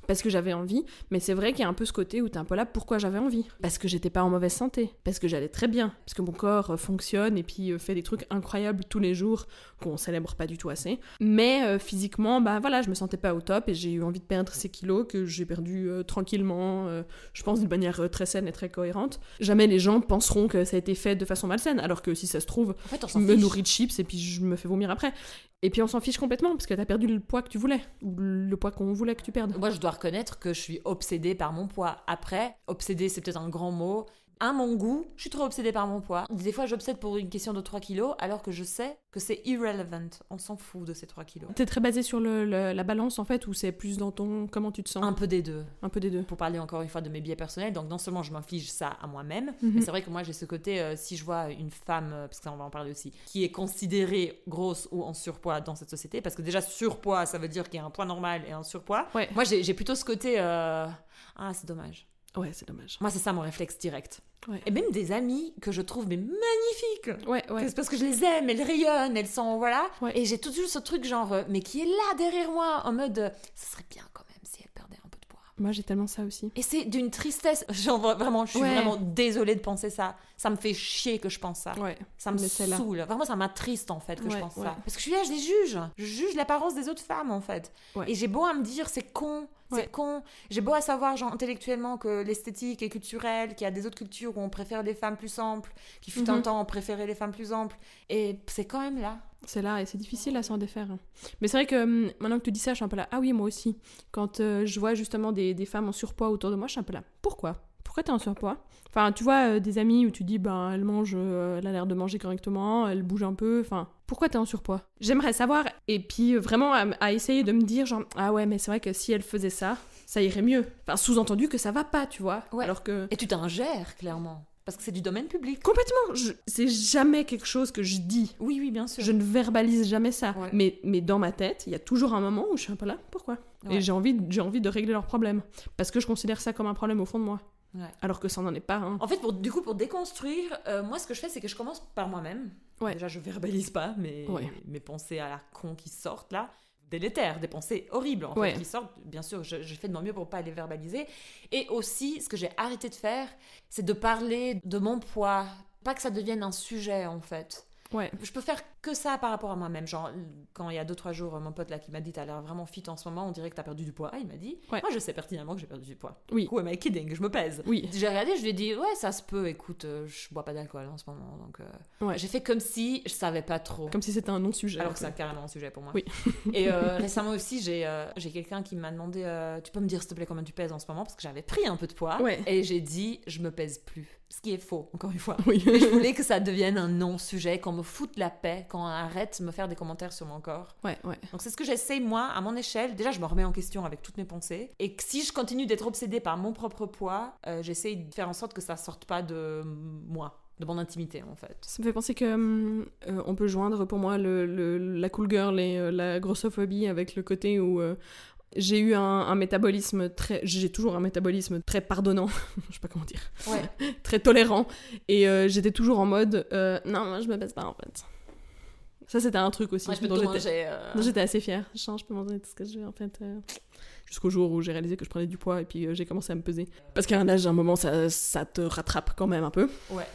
parce que j'avais envie. Mais c'est vrai qu'il y a un peu ce côté où t'es un peu là pourquoi j'avais envie? Parce que j'étais pas en mauvaise santé, parce que j'allais très bien, parce que mon corps fonctionne et puis fait des trucs incroyables tous les jours qu'on célèbre pas du tout assez. Mais physiquement, bah voilà, je me sentais pas au top et j'ai eu envie de perdre perdre ces kilos que j'ai perdu euh, tranquillement, euh, je pense d'une manière euh, très saine et très cohérente. Jamais les gens penseront que ça a été fait de façon malsaine, alors que si ça se trouve, En fait, on je me fiche. nourris de chips et puis je me fais vomir après. Et puis on s'en fiche complètement parce que t'as perdu le poids que tu voulais, ou le poids qu'on voulait que tu perdes. Moi, je dois reconnaître que je suis obsédée par mon poids. Après, obsédée, c'est peut-être un grand mot. À mon goût, je suis trop obsédée par mon poids. Des fois, j'obsède pour une question de 3 kilos, alors que je sais que c'est irrelevant. On s'en fout de ces 3 kilos. T'es très basé sur le- le- la balance en fait, ou c'est plus dans ton comment tu te sens? Un peu des deux. Un peu des deux. Pour parler encore une fois de mes biais personnels, donc non seulement je m'inflige ça à moi-même, Mhm. mais c'est vrai que moi j'ai ce côté, euh, si je vois une femme, euh, parce que ça on va en parler aussi, qui est considérée grosse ou en surpoids dans cette société, parce que déjà surpoids ça veut dire qu'il y a un poids normal et un surpoids. Ouais. Moi j'ai j'ai plutôt ce côté, euh, ah c'est dommage. Ouais, c'est dommage. Moi c'est ça mon réflexe direct. Ouais. Et même des amies que je trouve mais magnifiques. Ouais, ouais. C'est parce que je les aime, elles rayonnent, elles sont voilà. Ouais. Et j'ai toujours ce truc genre, euh, mais qui est là derrière moi, en mode, euh, ça serait bien quand même si elle perdait un peu de poids. Moi j'ai tellement ça aussi. Et c'est d'une tristesse, genre vraiment, je suis Ouais. vraiment désolée de penser ça. Ça me fait chier que je pense ça. Ouais. Ça me saoule. Vraiment, ça m'attriste en fait que je pense ça. Parce que je suis là, je les juge. Je juge l'apparence des autres femmes en fait. Ouais. Et j'ai beau à me dire, c'est con, c'est Ouais. con. J'ai beau à savoir, genre, intellectuellement, que l'esthétique est culturelle, qu'il y a des autres cultures où on préfère les femmes plus amples, qui fut un Mhm. temps on préférait les femmes plus amples. Et c'est quand même là. C'est là et c'est difficile à s'en défaire. hein. Mais c'est vrai que hum, maintenant que tu dis ça, je suis un peu là. Ah oui, moi aussi. Quand euh, je vois justement des, des femmes en surpoids autour de moi, je suis un peu là. Pourquoi? Pourquoi t'es en surpoids? Enfin, tu vois, euh, des amis où tu dis, ben, elle mange, euh, elle a l'air de manger correctement, elle bouge un peu. Enfin, pourquoi t'es en surpoids? J'aimerais savoir. Et puis euh, vraiment à, à essayer de me dire, genre, ah ouais, mais c'est vrai que si elle faisait ça, ça irait mieux. Enfin, sous-entendu que ça va pas, tu vois. Ouais. Alors que. Et tu t'ingères, clairement. Parce que c'est du domaine public. Complètement, je- c'est jamais quelque chose que je dis. Oui, oui, bien sûr. Je ne verbalise jamais ça. Ouais. Mais, mais dans ma tête, il y a toujours un moment où je suis un peu là. Pourquoi? Ouais. Et j'ai envie, j'ai envie de régler leurs problèmes. Parce que je considère ça comme un problème au fond de moi. Ouais. Alors que ça n'en est pas un. En fait, pour, du coup, pour déconstruire, euh, moi, ce que je fais, c'est que je commence par moi-même. Ouais. Déjà, je verbalise pas mes, Ouais. mes pensées à la con qui sortent là. Délétères, des pensées horribles en fait, qui sortent. Bien sûr, je, je fais de mon mieux pour pas les verbaliser. Et aussi, ce que j'ai arrêté de faire, c'est de parler de mon poids. Pas que ça devienne un sujet en fait. Ouais. Je peux faire que ça par rapport à moi-même. Genre, quand il y a 2-3 jours, mon pote là qui m'a dit T'as l'air vraiment fit en ce moment, on dirait que t'as perdu du poids. Il m'a dit Ouais. Moi, je sais pertinemment que j'ai perdu du poids. Oui. Who am I kidding? Je me pèse. Oui. J'ai regardé, je lui ai dit Ouais, ça se peut, écoute, euh, je bois pas d'alcool en ce moment. Donc, euh, Ouais. j'ai fait comme si je savais pas trop. Comme si c'était un non-sujet. Alors que c'est carrément un sujet pour moi. Oui. Et euh, récemment aussi, j'ai euh, quelqu'un qui m'a demandé euh, Tu peux me dire s'il te plaît combien tu pèses en ce moment? Parce que j'avais pris un peu de poids. Ouais. Et j'ai dit Je me pèse plus. Ce qui est faux, encore une fois. Oui. Mais je voulais que ça devienne un non-sujet, qu'on me foute la paix, qu'on arrête de me faire des commentaires sur mon corps. Ouais, ouais. Donc c'est ce que j'essaye moi, à mon échelle. Déjà, je me remets en question avec toutes mes pensées. Et si je continue d'être obsédée par mon propre poids, euh, j'essaye de faire en sorte que ça sorte pas de moi, de mon intimité en fait. Ça me fait penser que hum, euh, on peut joindre pour moi le, le- la cool girl et euh, la grossophobie avec le côté où euh, j'ai eu un, un métabolisme très j'ai toujours un métabolisme très pardonnant je sais pas comment dire Ouais. très tolérant et euh, j'étais toujours en mode euh, non moi je me baisse pas en fait ça c'était un truc aussi Moi, je peux j'étais euh, j'étais assez fière. Je peux manger tout ce que je veux en fait euh, jusqu'au jour où j'ai réalisé que je prenais du poids et puis euh, j'ai commencé à me peser. Parce qu'à un âge à un moment ça, ça te rattrape quand même un peu. Ouais.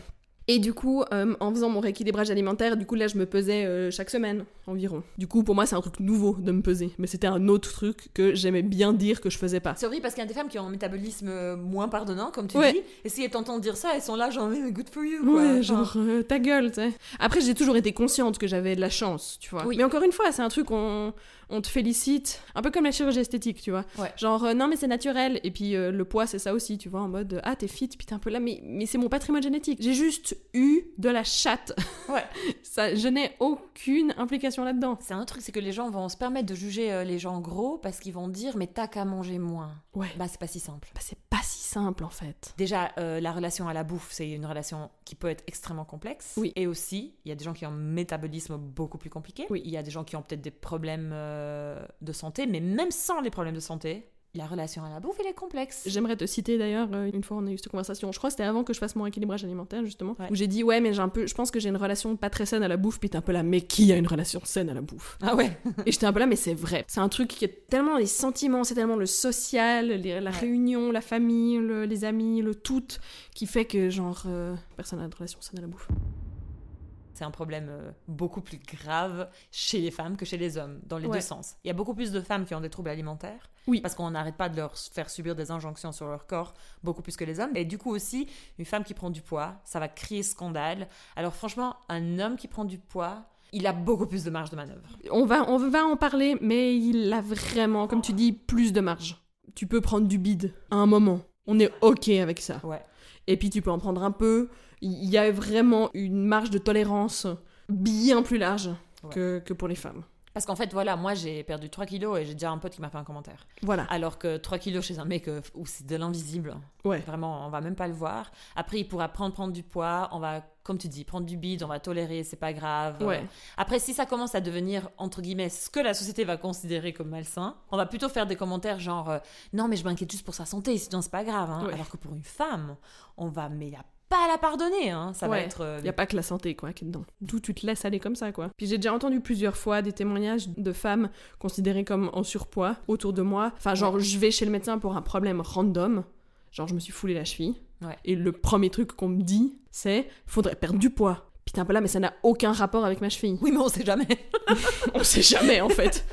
Et du coup, euh, en faisant mon rééquilibrage alimentaire, du coup là je me pesais euh, chaque semaine environ. Du coup pour moi c'est un truc nouveau de me peser, mais c'était un autre truc que j'aimais bien dire que je faisais pas. C'est horrible parce qu'il y a des femmes qui ont un métabolisme euh, moins pardonnant, comme tu Ouais. dis. Et si elles t'entendent dire ça, elles sont là, genre, good for you. Quoi. Ouais, Enfin, genre euh, ta gueule, tu sais. Après j'ai toujours été consciente que j'avais de la chance, tu vois. Oui. Mais encore une fois, c'est un truc on on te félicite, un peu comme la chirurgie esthétique, tu vois. Ouais. Genre euh, non mais c'est naturel et puis euh, le poids c'est ça aussi, tu vois, en mode euh, ah t'es fit, putain un peu là, mais mais c'est mon patrimoine génétique. J'ai juste eu de la chatte. Ouais. ça, je n'ai aucune implication là-dedans. C'est un truc, c'est que les gens vont se permettre de juger les gens gros parce qu'ils vont dire, mais t'as qu'à manger moins. Ouais. Bah, c'est pas si simple. Bah, c'est pas si simple en fait. Déjà, euh, la relation à la bouffe, c'est une relation qui peut être extrêmement complexe. Oui. Et aussi, il y a des gens qui ont un métabolisme beaucoup plus compliqué. Oui. Il y a des gens qui ont peut-être des problèmes euh, de santé, mais même sans les problèmes de santé, la relation à la bouffe, elle est complexe. J'aimerais te citer d'ailleurs, euh, une fois on a eu cette conversation, je crois que c'était avant que je fasse mon équilibrage alimentaire justement, Ouais. où j'ai dit ouais mais j'ai un peu, je pense que j'ai une relation pas très saine à la bouffe, puis t'es un peu là, mais qui a une relation saine à la bouffe? Ah ouais Et j'étais un peu là, mais c'est vrai. C'est un truc qui est tellement les sentiments, c'est tellement le social, les- la Ouais. réunion, la famille, le- les amis, le tout, qui fait que genre euh, personne n'a de relation saine à la bouffe. C'est un problème euh, beaucoup plus grave chez les femmes que chez les hommes, dans les Ouais. deux sens. Il y a beaucoup plus de femmes qui ont des troubles alimentaires. Oui. Parce qu'on n'arrête pas de leur faire subir des injonctions sur leur corps, beaucoup plus que les hommes. Et du coup aussi, une femme qui prend du poids, ça va crier scandale. Alors franchement, un homme qui prend du poids, il a beaucoup plus de marge de manœuvre. On va, on va en parler, mais il a vraiment, comme tu dis, plus de marge. Tu peux prendre du bide à un moment. On est OK avec ça. Ouais. Et puis tu peux en prendre un peu. Il y a vraiment une marge de tolérance bien plus large Ouais. que, que pour les femmes. Parce qu'en fait, voilà, moi j'ai perdu 3 kilos et j'ai déjà un pote qui m'a fait un commentaire. Voilà. Alors que 3 kilos chez un mec, euh, où c'est de l'invisible. Ouais. Vraiment, on va même pas le voir. Après, il pourra prendre, prendre du poids. On va, comme tu dis, prendre du bide, on va tolérer, c'est pas grave. Ouais. Après, si ça commence à devenir, entre guillemets, ce que la société va considérer comme malsain, on va plutôt faire des commentaires genre euh, Non, mais je m'inquiète juste pour sa santé, sinon c'est pas grave. hein. Ouais. Alors que pour une femme, on va, mais y a pas à la pardonner. Hein. Ça va être. euh, Il n'y a pas que la santé, quoi, qui est dedans. D'où tu te laisses aller comme ça, quoi. Puis j'ai déjà entendu plusieurs fois des témoignages de femmes considérées comme en surpoids autour de moi. Enfin, genre, je vais chez le médecin pour un problème random. Genre, je me suis foulé la cheville. Ouais. Et le premier truc qu'on me dit, c'est faudrait perdre du poids. Putain, un peu là, mais ça n'a aucun rapport avec ma cheville. Oui, mais on sait jamais. On sait jamais, en fait.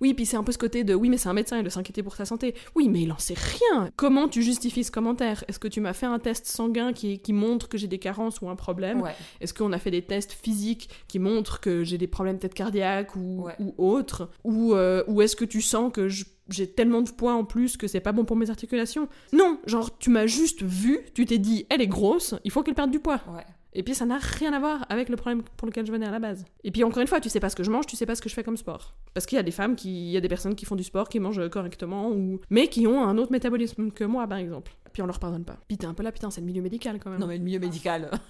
Oui, puis c'est un peu ce côté de oui, mais c'est un médecin, il doit s'inquiéter pour sa santé. Oui, mais il en sait rien. Comment tu justifies ce commentaire? Est-ce que tu m'as fait un test sanguin qui, qui montre que j'ai des carences ou un problème? Ouais. Est-ce qu'on a fait des tests physiques qui montrent que j'ai des problèmes peut-être cardiaques ou, Ouais. ou autres? Ou, euh, ou est-ce que tu sens que je- j'ai tellement de poids en plus que c'est pas bon pour mes articulations? Non, genre tu m'as juste vu, tu t'es dit elle est grosse, il faut qu'elle perde du poids. Ouais. Et puis ça n'a rien à voir avec le problème pour lequel je venais à la base. Et puis encore une fois, tu sais pas ce que je mange, tu sais pas ce que je fais comme sport. Parce qu'il y a des femmes qui, il y a des personnes qui font du sport, qui mangent correctement, ou mais qui ont un autre métabolisme que moi par exemple. Puis on leur pardonne pas. T'es un peu là, putain, c'est le milieu médical quand même. Non, mais le milieu médical.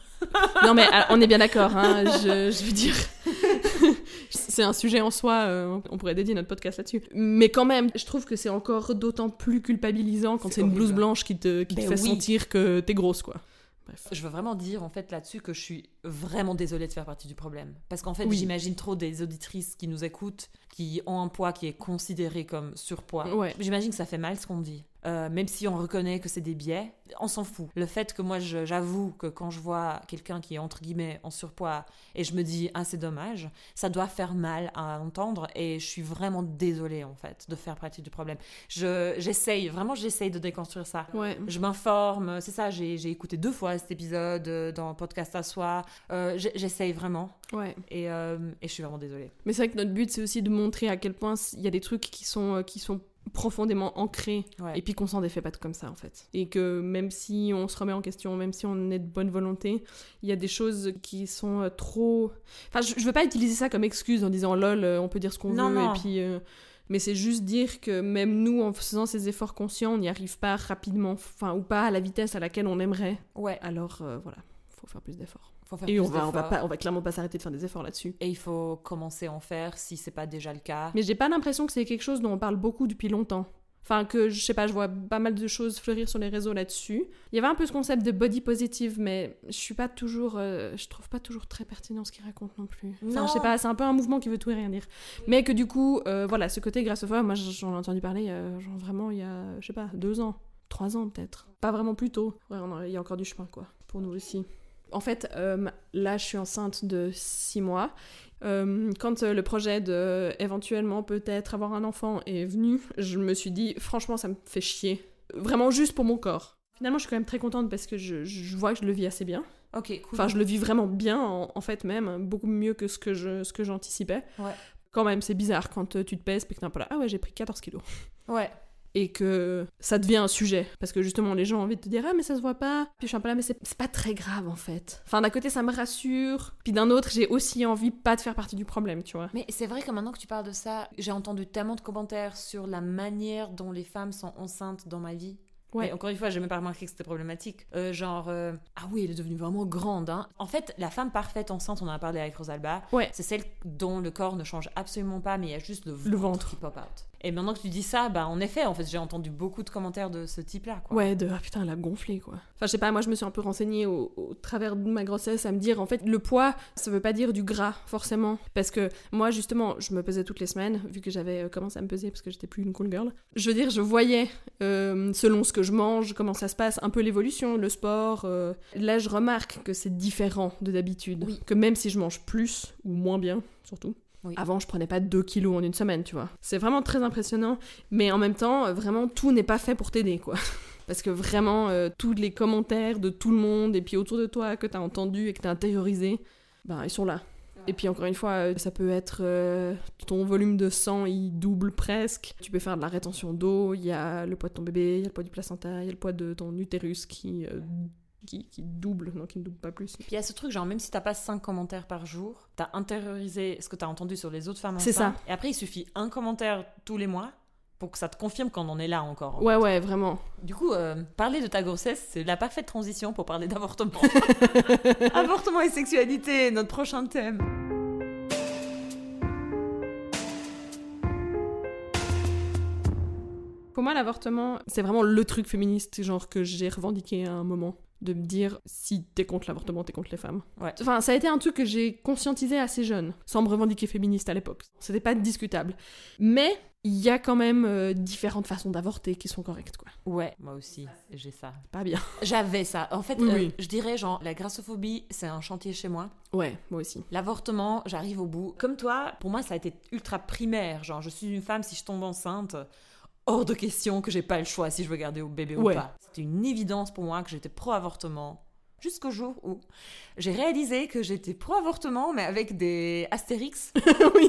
Non mais ah, on est bien d'accord, hein, je, je veux dire. c'est un sujet en soi, euh, on pourrait dédier notre podcast là-dessus. Mais quand même, je trouve que c'est encore d'autant plus culpabilisant quand C'est une blouse blanche qui te, qui te Ben fait oui. sentir que t'es grosse, quoi. Bref. Je veux vraiment dire en fait là-dessus que je suis vraiment désolée de faire partie du problème. Parce qu'en fait, Oui. j'imagine trop des auditrices qui nous écoutent, qui ont un poids qui est considéré comme surpoids. Ouais. J'imagine que ça fait mal ce qu'on dit. Euh, même si on reconnaît que c'est des biais, on s'en fout. Le fait que moi, j'avoue que quand je vois quelqu'un qui est entre guillemets en surpoids et je me dis, ah, c'est dommage, ça doit faire mal à entendre et je suis vraiment désolée en fait de faire partie du problème. Je- J'essaye, vraiment, j'essaye de déconstruire ça. Ouais. Je m'informe, c'est ça, j'ai écouté deux fois cet épisode euh, dans podcast à soi. Euh, J'essaye vraiment Ouais. et, euh, et je suis vraiment désolée. Mais c'est vrai que notre but, c'est aussi de montrer à quel point il y a des trucs qui sont, euh, qui sont profondément ancrés Ouais. et puis qu'on s'en défait pas comme ça en fait. Et que même si on se remet en question, même si on est de bonne volonté, il y a des choses qui sont euh, trop... Enfin, je, je veux pas utiliser ça comme excuse en disant lol, on peut dire ce qu'on veut non. et puis... euh, Mais c'est juste dire que même nous, en faisant ces efforts conscients, on n'y arrive pas rapidement, enfin, ou pas à la vitesse à laquelle on aimerait. Ouais, Alors euh, voilà, faut faire plus d'efforts. Faut faire Et on va, on va, pas, on va clairement pas s'arrêter de faire des efforts là-dessus. Et il faut commencer à en faire si c'est pas déjà le cas. Mais j'ai pas l'impression que c'est quelque chose dont on parle beaucoup depuis longtemps. Enfin, que je sais pas, je vois pas mal de choses fleurir sur les réseaux là-dessus. Il y avait un peu ce concept de body positive, mais je suis pas toujours. euh, je trouve pas toujours très pertinent ce qu'il raconte non plus. Enfin, Non. je sais pas, c'est un peu un mouvement qui veut tout et rien dire. Mais que du coup, euh, voilà, ce côté grassophobe, moi j'en ai entendu parler euh, genre vraiment il y a, je sais pas, deux ans, trois ans peut-être. Pas vraiment plus tôt. Ouais, on a- il y a encore du chemin quoi, pour nous aussi. En fait, euh, là je suis enceinte de six mois. Euh, quand euh, le projet de éventuellement peut-être avoir un enfant est venu, je me suis dit franchement ça me fait chier. Vraiment juste pour mon corps. Finalement je suis quand même très contente parce que je, je vois que je le vis assez bien. Ok, cool. Enfin je le vis vraiment bien en, en fait même, beaucoup mieux que ce que je ce que j'anticipais. Ouais. Quand même c'est bizarre quand tu te pèses et que t'es un peu là ah ouais j'ai pris 14 kilos Ouais. Et que ça devient un sujet. Parce que justement, les gens ont envie de te dire Ah, mais ça se voit pas. Puis je suis un peu là, mais c'est pas très grave en fait. Enfin, d'un côté, ça me rassure. Puis d'un autre, j'ai aussi envie pas de faire partie du problème, tu vois. Mais c'est vrai que maintenant que tu parles de ça, j'ai entendu tellement de commentaires sur la manière dont les femmes sont enceintes dans ma vie. Ouais. Encore une fois, j'ai même pas remarqué que c'était problématique. Euh, genre, euh, ah oui, elle est devenue vraiment grande. Hein. En fait, la femme parfaite enceinte, on en a parlé avec Rosalba, Ouais. c'est celle dont le corps ne change absolument pas, mais il y a juste le ventre, Le ventre. qui pop out. Et maintenant que tu dis ça, bah en effet, en fait, j'ai entendu beaucoup de commentaires de ce type-là. Quoi. Ouais, de ah putain, elle a gonflé quoi. Enfin, je sais pas, moi je me suis un peu renseignée au, au travers de ma grossesse à me dire en fait, le poids, ça veut pas dire du gras forcément. Parce que moi justement, je me pesais toutes les semaines, vu que j'avais euh, commencé à me peser parce que j'étais plus une cool girl. Je veux dire, je voyais euh, selon ce que je mange, comment ça se passe, un peu l'évolution, le sport. euh. Là, je remarque que c'est différent de d'habitude. Oui. Que même si je mange plus ou moins bien, surtout. Oui. Avant, je prenais pas 2 kilos en une semaine, tu vois. C'est vraiment très impressionnant. Mais en même temps, euh, vraiment, tout n'est pas fait pour t'aider, quoi. Parce que vraiment, euh, tous les commentaires de tout le monde et puis autour de toi que t'as entendu et que t'as intériorisé, ben, ils sont là. Et puis encore une fois, euh, ça peut être euh, ton volume de sang, il double presque. Tu peux faire de la rétention d'eau, il y a le poids de ton bébé, il y a le poids du placenta, il y a le poids de ton utérus qui, euh, qui, qui double, non qui ne double pas plus. Puis il y a ce truc, genre, même si t'as pas 5 commentaires par jour, t'as intériorisé ce que t'as entendu sur les autres femmes C'est enceintes. Et après, il suffit un commentaire tous les mois pour que ça te confirme qu'on en est là encore. Ouais, ouais, vraiment. Du coup, euh, parler de ta grossesse, c'est la parfaite transition pour parler d'avortement. Avortement et sexualité, notre prochain thème. Pour moi, l'avortement, c'est vraiment le truc féministe, genre que j'ai revendiqué à un moment. De me dire, si t'es contre l'avortement, t'es contre les femmes. Ouais. Enfin, ça a été un truc que j'ai conscientisé assez jeune, sans me revendiquer féministe à l'époque. C'était pas discutable. Mais il y a quand même euh, différentes façons d'avorter qui sont correctes, quoi. Ouais, moi aussi, j'ai ça. Pas bien. J'avais ça. En fait, Oui, euh, oui. je dirais, genre, la grassophobie, c'est un chantier chez moi. Ouais, moi aussi. L'avortement, j'arrive au bout. Comme toi, pour moi, ça a été ultra primaire. Genre, je suis une femme, si je tombe enceinte, hors de question que j'ai pas le choix si je veux garder au bébé Ouais. ou pas. C'était une évidence pour moi que j'étais pro-avortement. Jusqu'au jour où j'ai réalisé que j'étais pro-avortement, mais avec des astérix. oui.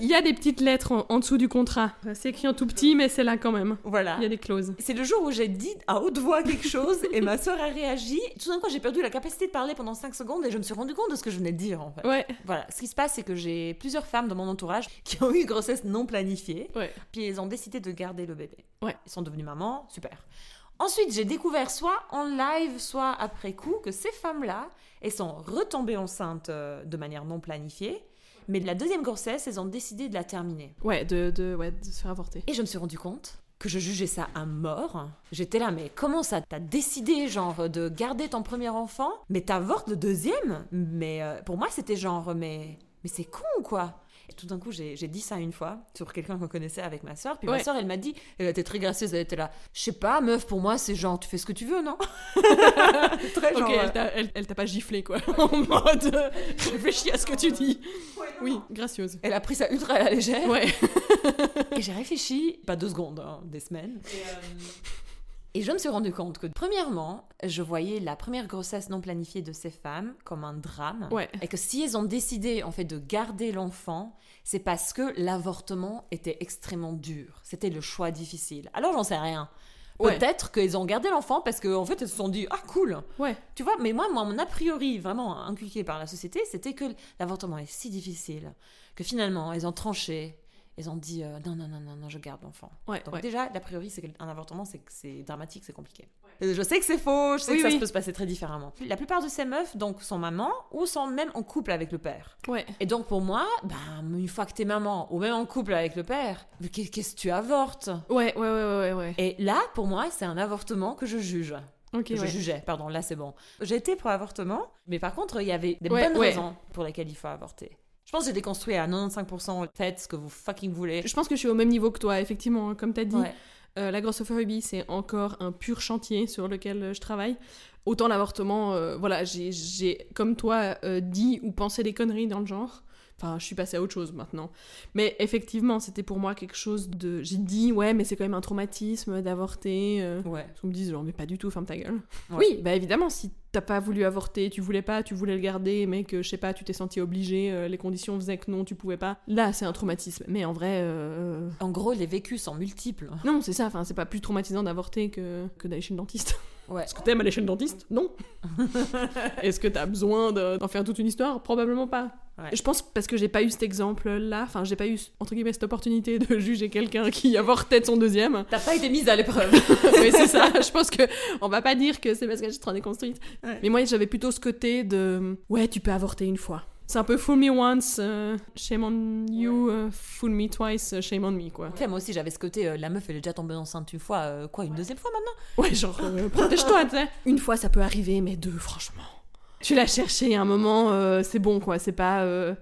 Il y, a- des petites lettres en, en dessous du contrat. C'est écrit en tout petit, mais c'est là quand même. Voilà. Il y a des clauses. C'est le jour où j'ai dit à haute voix quelque chose et ma soeur a réagi. Tout d'un coup, j'ai perdu la capacité de parler pendant 5 secondes et je me suis rendu compte de ce que je venais de dire en fait. Ouais, Voilà, ce qui se passe, c'est que j'ai plusieurs femmes dans mon entourage qui ont eu une grossesse non planifiée, ouais. puis elles ont décidé de garder le bébé. Ouais. Ils sont devenues mamans, super. Ensuite, j'ai découvert soit en live, soit après coup, que ces femmes-là, elles sont retombées enceintes euh, de manière non planifiée, mais de la deuxième grossesse, elles ont décidé de la terminer. Ouais, de, de, ouais, de se faire avorter. Et je me suis rendu compte que je jugeais ça à mort. J'étais là, mais comment ça T'as décidé, genre, de garder ton premier enfant, mais t'avortes le deuxième? Mais euh, pour moi, c'était genre, mais, mais c'est con ou quoi et tout d'un coup, j'ai j'ai dit ça une fois sur quelqu'un qu'on connaissait avec ma soeur. Puis ma soeur, elle m'a dit, elle était très gracieuse, elle était là. Je sais pas, meuf, pour moi, c'est genre, tu fais ce que tu veux, non? Très genre. Euh, elle t'a- pas giflé quoi. en mode euh, réfléchis à ce que tu dis. Oui, gracieuse. elle a pris ça ultra à la légère. Ouais. Et j'ai réfléchi, pas deux secondes, hein, des semaines. Et je me suis rendu compte que, premièrement, je voyais la première grossesse non planifiée de ces femmes comme un drame. Ouais. Et que si elles ont décidé, en fait, de garder l'enfant, c'est parce que l'avortement était extrêmement dur. C'était le choix difficile. Alors, j'en sais rien. Ouais. Peut-être qu'elles ont gardé l'enfant parce qu'en fait, elles se sont dit, ah, cool. Ouais. Tu vois, mais moi, moi, mon a priori vraiment inculqué par la société, c'était que l'avortement est si difficile que finalement, elles ont tranché. Elles ont dit euh, non, non, non, non, non, je garde l'enfant. Ouais, Donc ouais. déjà, l'a priori, c'est qu'un avortement, c'est c'est dramatique, c'est compliqué. Je sais que c'est faux, je sais Oui, que ça oui. peut se passer très différemment. La plupart de ces meufs, donc, sont mamans ou sont même en couple avec le père. Ouais. Et donc pour moi, bah, une fois que t'es maman ou même en couple avec le père, mais qu'est-ce que tu avortes? Ouais, ouais, ouais, ouais, ouais. Et là, pour moi, c'est un avortement que je juge. Ok, Que je ouais. jugeais, pardon, là c'est bon. Été pour avortement, mais par contre, il y avait des Ouais, bonnes ouais. raisons pour lesquelles il faut avorter. Je pense que j'ai déconstruit à 95%, faites ce que vous fucking voulez. Je pense que je suis au même niveau que toi, effectivement, comme t'as dit. Ouais. Euh, la grossophobie, c'est encore un pur chantier sur lequel euh, je travaille. Autant l'avortement, euh, voilà, j'ai- j'ai, comme toi, euh, dit ou pensé des conneries dans le genre. Enfin, je suis passée à autre chose maintenant. Mais effectivement, c'était pour moi quelque chose de... J'ai dit, ouais, mais c'est quand même un traumatisme d'avorter. euh. Ouais. Qu'on me dit, genre, mais pas du tout, ferme ta gueule. Ouais. Oui, bah évidemment, si t'as pas voulu avorter, tu voulais pas, tu voulais le garder, mais que, je sais pas, tu t'es senti obligé, euh, les conditions faisaient que non, tu pouvais pas. Là, c'est un traumatisme. Mais en vrai... euh, En gros, les vécus sont multiples. non, c'est ça, enfin, c'est pas plus traumatisant d'avorter que, que d'aller chez le dentiste. Ouais. Est-ce que t'aimes aller chez le dentiste? Non. Est-ce que t'as besoin de- d'en faire toute une histoire? Probablement pas. Ouais. Je pense parce que j'ai pas eu cet exemple-là, enfin, j'ai pas eu, entre guillemets, cette opportunité de juger quelqu'un qui avortait de son deuxième. T'as pas été mise à l'épreuve. oui, c'est ça. Je pense que on va pas dire que c'est parce que je trop déconstruite. Ouais. Mais moi, j'avais plutôt ce côté de ouais, tu peux avorter une fois. C'est un peu fool me once, euh, shame on you, euh, fool me twice, euh, shame on me, quoi. Après, moi aussi, j'avais ce côté, euh, la meuf, elle est déjà tombée enceinte une fois, euh, quoi, une deuxième fois maintenant? Ouais, genre, euh, protège-toi, tu sais. Une fois, ça peut arriver, mais deux, franchement. Tu l'as cherché à un moment, euh, c'est bon, quoi. C'est pas. euh,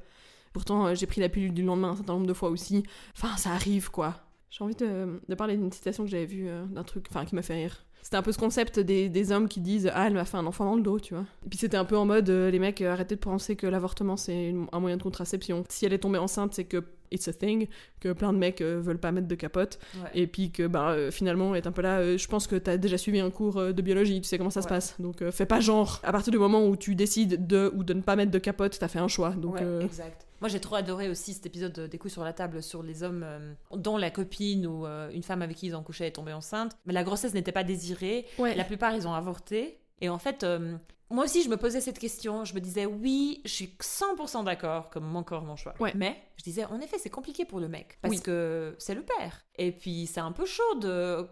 Pourtant, euh, j'ai pris la pilule du lendemain un certain nombre de fois aussi. Enfin, ça arrive, quoi. J'ai envie de, parler d'une citation que j'avais vue d'un truc, qui m'a fait rire. C'était un peu ce concept des, des hommes qui disent Ah, elle m'a fait un enfant dans le dos, tu vois. Et puis c'était un peu en mode Les mecs, arrêtez de penser que l'avortement c'est un moyen de contraception. Si elle est tombée enceinte, c'est que it's a thing, que plein de mecs euh, veulent pas mettre de capote. Et puis que bah, euh, finalement, est un peu là, euh, je pense que t'as déjà suivi un cours de biologie, tu sais comment ça se passe. Donc fais pas genre. À partir du moment où tu décides de ou de ne pas mettre de capote, t'as fait un choix. Donc Ouais, exact. Moi, j'ai trop adoré aussi cet épisode de- des coups sur la table sur les hommes euh, dont la copine ou euh, une femme avec qui ils ont couché est tombée enceinte. Mais la grossesse n'était pas désirée. ouais. La plupart, ils ont avorté. Et en fait, euh, moi aussi, je me posais cette question. Je me disais, oui, je suis 100% d'accord, comme mon corps, mon choix. Ouais. Mais je disais, en effet, c'est compliqué pour le mec. Parce Oui. que c'est le père. Et puis, c'est un peu chaud de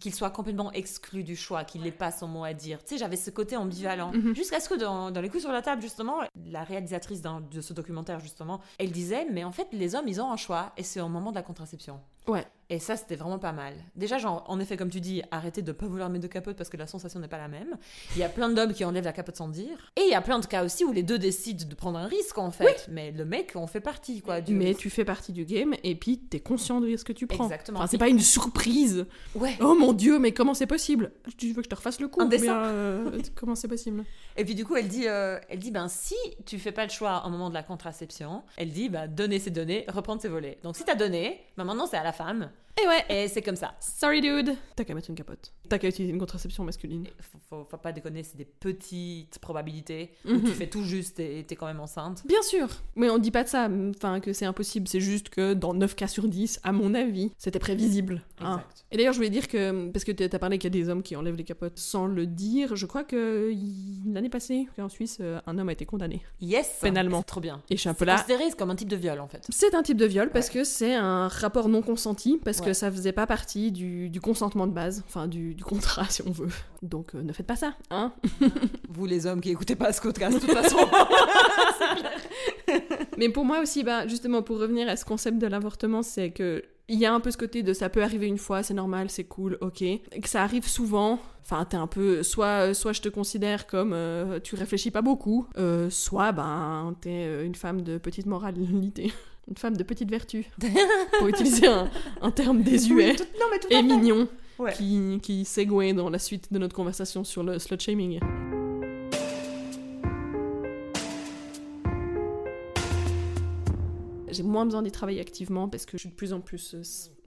qu'il soit complètement exclu du choix, qu'il n'ait pas son mot à dire. Tu sais, j'avais ce côté ambivalent. Mhm. Jusqu'à ce que dans, dans Les coups sur la table, justement, la réalisatrice de ce documentaire, justement, elle disait, mais en fait, les hommes, ils ont un choix, et c'est au moment de la contraception. Ouais. Et ça, c'était vraiment pas mal. Déjà, genre, en effet, comme tu dis, arrêtez de pas vouloir mettre de capote parce que la sensation n'est pas la même. Il y a plein d'hommes qui enlèvent la capote sans dire. Et il y a plein de cas aussi où les deux décident de prendre un risque, en fait. Mais le mec, on fait partie, quoi. Du Mais tu fais partie du game et puis t'es conscient de ce que tu prends. Exactement. Enfin, c'est pas une surprise. Ouais. Oh mon dieu, mais comment c'est possible? Tu veux que je te refasse le coup Un bien, euh, Comment c'est possible? Et puis du coup, elle dit, euh, elle dit, ben si tu fais pas le choix au moment de la contraception, elle dit, bah donner ses données, reprendre ses volets. Donc si t'as donné, ben maintenant c'est à la femme. Et ouais. Et c'est comme ça. Sorry dude. T'as qu'à mettre une capote. T'as qu'à utiliser une contraception masculine. Faut, faut, faut pas déconner, c'est des petites probabilités où Mhm. tu fais tout juste et t'es quand même enceinte. Bien sûr, mais on dit pas de ça, enfin que c'est impossible, c'est juste que dans 9 cas sur 10, à mon avis, c'était prévisible. hein. Exact. Et d'ailleurs, je voulais dire que, parce que t'as parlé qu'il y a des hommes qui enlèvent les capotes sans le dire, je crois que l'année passée, en Suisse, euh, un homme a été condamné. Yes. Pénalement. Trop bien. Et je suis un peu C'est là. considéré comme un type de viol en fait. C'est un type de viol parce Ouais. que c'est un rapport non consenti, parce que Ouais. ça faisait pas partie du, du consentement de base, enfin du, du contrat si on veut. Donc euh, ne faites pas ça, hein Vous les hommes qui écoutez pas ce podcast de toute façon. Mais pour moi aussi, bah, justement, pour revenir à ce concept de l'avortement, c'est que il y a un peu ce côté de ça peut arriver une fois, c'est normal, c'est cool, ok. Et que ça arrive souvent. Enfin, t'es un peu. Soit, soit je te considère comme euh, tu réfléchis pas beaucoup, euh, soit ben t'es une femme de petite moralité. Une femme de petite vertu. pour utiliser un, un terme désuet Oui, tout- non mais tout et mignon Ouais. qui, qui segue dans la suite de notre conversation sur le slut shaming. J'ai moins besoin d'y travailler activement parce que je suis de plus en plus euh,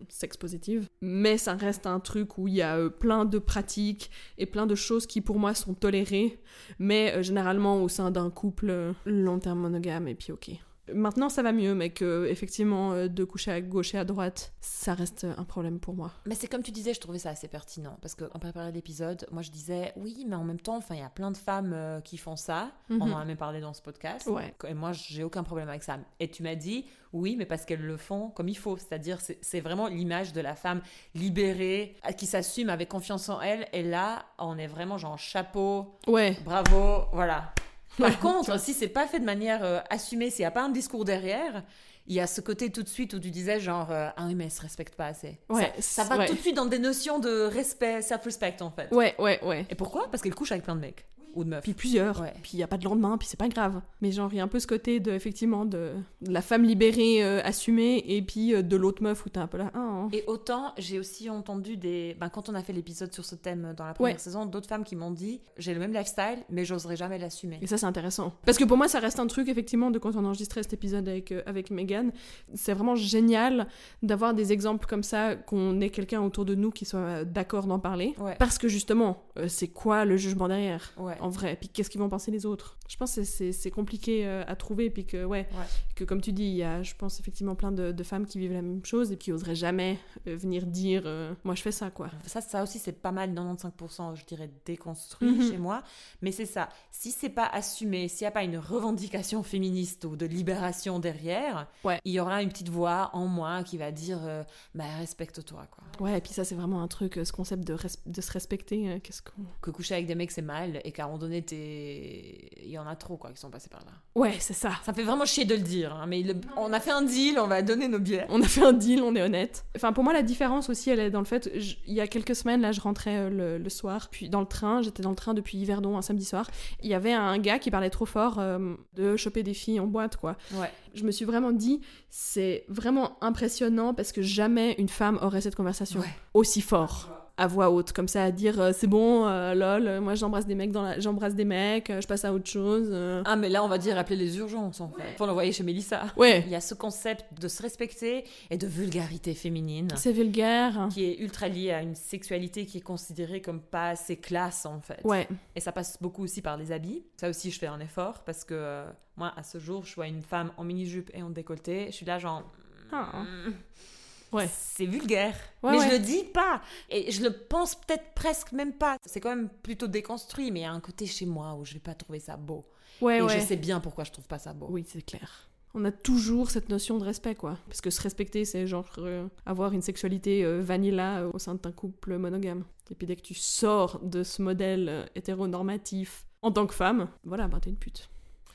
sex positive. Mais ça reste un truc où il y a euh, plein de pratiques et plein de choses qui pour moi sont tolérées, mais euh, généralement au sein d'un couple long terme monogame et puis ok. Maintenant ça va mieux, mais que effectivement euh, de coucher à gauche et à droite, ça reste un problème pour moi. Mais c'est comme tu disais, je trouvais ça assez pertinent. Parce qu'en préparant l'épisode, moi je disais, oui, mais en même temps, enfin, il y a plein de femmes euh, qui font ça. On Mhm. en a même parlé dans ce podcast. Ouais. Et moi, j'ai aucun problème avec ça. Et tu m'as dit, oui, mais parce qu'elles le font comme il faut. C'est-à-dire, c'est- vraiment l'image de la femme libérée, qui s'assume avec confiance en elle. Et là, on est vraiment genre chapeau, Ouais. bravo, voilà. Par contre, si c'est pas fait de manière euh, assumée, s'il n'y a pas un discours derrière, il y a ce côté tout de suite où tu disais genre, euh, ah oui, mais elle se respecte pas assez. Ouais, ça, ça va ouais. tout de suite dans des notions de respect, self-respect en fait. Ouais, ouais, ouais. Et pourquoi? Parce qu'elle couche avec plein de mecs ou de meufs. Puis plusieurs. Ouais. Puis il y a pas de lendemain, puis c'est pas grave. Mais genre, il y a un peu ce côté de, effectivement, de, de la femme libérée, euh, assumée, et puis euh, de l'autre meuf où t'es un peu là. Ah, hein. Et autant, j'ai aussi entendu des. Ben, quand on a fait l'épisode sur ce thème dans la première Ouais. saison, d'autres femmes qui m'ont dit j'ai le même lifestyle, mais j'oserais jamais l'assumer. Et ça, c'est intéressant. Parce que pour moi, ça reste un truc, effectivement, de quand on enregistrait cet épisode avec, euh, avec Megan. C'est vraiment génial d'avoir des exemples comme ça, qu'on ait quelqu'un autour de nous qui soit euh, d'accord d'en parler. Ouais. Parce que justement, euh, c'est quoi le jugement derrière? Ouais. En vrai Puis qu'est-ce qu'ils vont penser les autres? Je pense que c'est- compliqué euh, à trouver, puis que, ouais, que comme tu dis, il y a, je pense, effectivement plein de, de femmes qui vivent la même chose et qui oseraient jamais euh, venir dire euh, Moi, je fais ça, quoi. Ça, ça aussi, c'est pas mal, 95%, je dirais, déconstruit Mhm. chez moi. Mais c'est ça. Si c'est pas assumé, s'il n'y a pas une revendication féministe ou de libération derrière, Ouais. il y aura une petite voix en moi qui va dire euh, bah, respecte-toi, quoi. Ouais, et puis ça, c'est vraiment un truc, ce concept de, se respecter. Qu'est-ce qu'on. Que coucher avec des mecs, c'est mal et qu'à moment donné, t'es... il y en a trop, quoi, qui sont passés par là. Ouais, c'est ça. Ça fait vraiment chier de le dire, hein, mais le- on a fait un deal, on va donner nos billets. On a fait un deal, on est honnête. Enfin, pour moi, la différence aussi, elle est dans le fait, je- il y a quelques semaines, là, je rentrais euh, le, le soir, puis dans le train, j'étais dans le train depuis Yverdon un samedi soir. Il y avait un gars qui parlait trop fort euh, de choper des filles en boîte, quoi. Ouais. Je me suis vraiment dit, c'est vraiment impressionnant parce que jamais une femme aurait cette conversation Ouais. aussi fort. À voix haute, comme ça, à dire euh, c'est bon, euh, lol, euh, moi j'embrasse des mecs, dans la... j'embrasse des mecs, je passe à autre chose. Ah, mais là, on va dire appeler les urgences, en fait, pour l'envoyer chez Mélissa. Ouais, Il y a ce concept de se respecter et de vulgarité féminine. c'est vulgaire. qui est ultra lié à une sexualité qui est considérée comme pas assez classe en fait. Ouais, Et ça passe beaucoup aussi par les habits. Ça aussi, je fais un effort parce que moi, à ce jour, je vois une femme en mini-jupe et en décolleté. Je suis là, genre. Ah. Ouais. C'est vulgaire. Ouais, mais ouais. je le dis pas. Et je le pense peut-être presque même pas. C'est quand même plutôt déconstruit, mais il y a un côté chez moi où je vais pas trouver ça beau. ouais, et je sais bien pourquoi je trouve pas ça beau. Oui, c'est clair. On a toujours cette notion de respect, quoi. Parce que se respecter, c'est genre euh, avoir une sexualité euh, vanilla euh, au sein d'un couple monogame. Et puis dès que tu sors de ce modèle hétéronormatif en tant que femme, voilà, bah t'es une pute.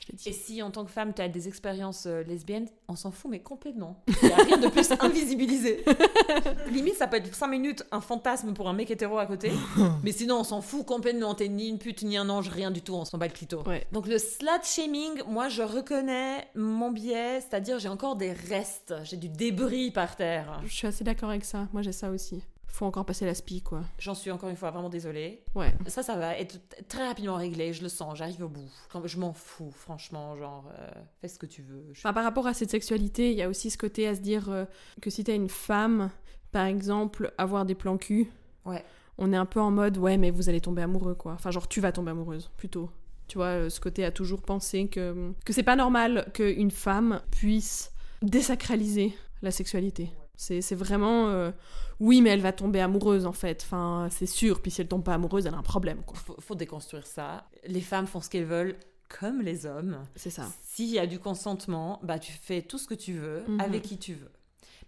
Je. Et si en tant que femme, tu as des expériences euh, lesbiennes, on s'en fout, mais complètement. Il n'y a rien de plus invisibilisé. Limite, ça peut être 5 minutes un fantasme pour un mec hétéro à côté. mais sinon, on s'en fout complètement. T'es ni une pute, ni un ange, rien du tout. On s'en bat le clito. Ouais. Donc le slut shaming, moi je reconnais mon biais, c'est-à-dire j'ai encore des restes, j'ai du débris par terre. Je suis assez d'accord avec ça. Moi, j'ai ça aussi. Faut encore passer la spie, quoi. J'en suis encore une fois vraiment désolée. Ouais. Ça, ça va être très rapidement réglé, je le sens, j'arrive au bout. Je m'en fous, franchement, genre, euh, fais ce que tu veux. Je- Enfin, par rapport à cette sexualité, il y a aussi ce côté à se dire euh, que si t'es une femme, par exemple, avoir des plans cul, Ouais. on est un peu en mode ouais, mais vous allez tomber amoureux, quoi. Enfin, genre, tu vas tomber amoureuse, plutôt. Tu vois, euh, ce côté à toujours penser que, que c'est pas normal qu'une femme puisse désacraliser la sexualité. C'est vraiment. euh, oui, mais elle va tomber amoureuse, en fait. Enfin, c'est sûr. Puis si elle tombe pas amoureuse, elle a un problème, quoi. faut, faut déconstruire ça. Les femmes font ce qu'elles veulent, comme les hommes. C'est ça. S'il y a du consentement, bah tu fais tout ce que tu veux, Mhm. avec qui tu veux.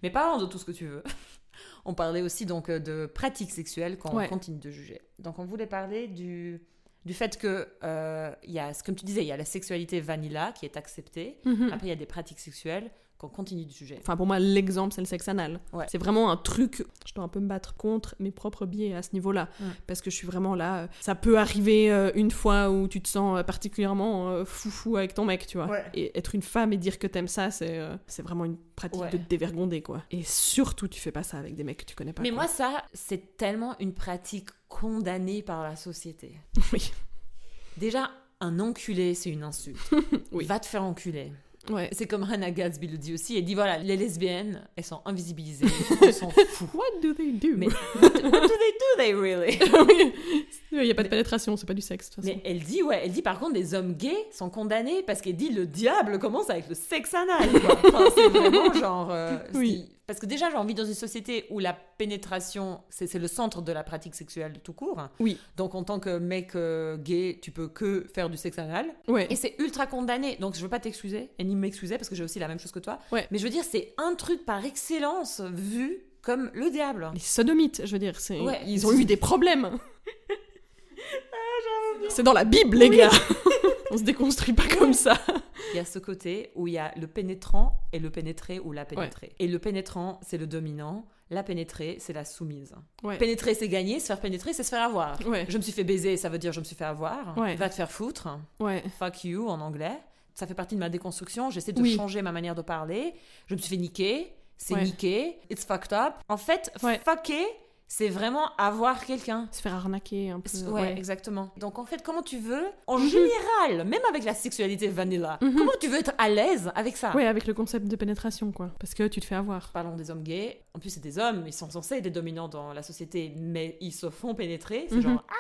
Mais parlons de tout ce que tu veux. On parlait aussi donc euh, de pratiques sexuelles qu'on Ouais. continue de juger. Donc on voulait parler du, du fait que, euh, y a, comme tu disais, il y a la sexualité vanilla qui est acceptée. Mhm. Après, il y a des pratiques sexuelles qu'on continue de juger. Enfin, pour moi, l'exemple, c'est le sexe anal. Ouais. C'est vraiment un truc. Je dois un peu me battre contre mes propres biais à ce niveau-là. Mm. Parce que je suis vraiment là. euh, Ça peut arriver euh, une fois où tu te sens euh, particulièrement foufou avec ton mec, tu vois. Ouais. Et être une femme et dire que t'aimes ça, c'est c'est vraiment une pratique Ouais. de te dévergonder, quoi. Et surtout, tu fais pas ça avec des mecs que tu connais pas. Mais quoi. moi, ça, c'est tellement une pratique condamnée par la société. Oui. Déjà, un enculé, c'est une insulte. Oui. Va te faire enculer. Ouais. C'est comme Hannah Gadsby le dit aussi. Elle dit voilà, les lesbiennes, elles sont invisibilisées. On s'en fout. What do they do? Mais what, do they do, they really? Il y a pas de pénétration, c'est pas du sexe, de toute façon. Mais elle dit, ouais, elle dit par contre, les hommes gays sont condamnés parce qu'elle dit le diable commence avec le sexe anal. quoi. Enfin, c'est vraiment genre. euh, Oui. Parce que déjà, j'ai envie dans une société où la pénétration, c'est le centre de la pratique sexuelle tout court. Oui. Donc en tant que mec euh, gay, tu peux que faire du sexe anal. Ouais. Et c'est ultra condamné. Donc je veux pas t'excuser et ni m'excuser parce que j'ai aussi la même chose que toi. Ouais. Mais je veux dire, c'est un truc par excellence vu comme le diable. Les sodomites, je veux dire. Ouais. ils ont eu des problèmes. c'est dans la Bible, les gars. On se déconstruit pas comme ça. Il y a ce côté où il y a le pénétrant et le pénétré ou la pénétrée. Et le pénétrant, c'est le dominant. La pénétrée, c'est la soumise. Ouais. Pénétrer, c'est gagner. Se faire pénétrer, c'est se faire avoir. Ouais. Je me suis fait baiser, ça veut dire je me suis fait avoir. Va te faire foutre. Fuck you en anglais. Ça fait partie de ma déconstruction. J'essaie de Oui. changer ma manière de parler. Je me suis fait niquer. C'est niquer. It's fucked up. En fait, fucker, c'est vraiment avoir quelqu'un. Se faire arnaquer un peu. Ouais, exactement. Donc en fait, comment tu veux, en général, même avec la sexualité vanilla, comment tu veux être à l'aise avec ça? Ouais, avec le concept de pénétration, quoi. Parce que tu te fais avoir. Parlons des hommes gays. En plus, c'est des hommes, ils sont censés être dominants dans la société, mais ils se font pénétrer. C'est Mhm. genre ah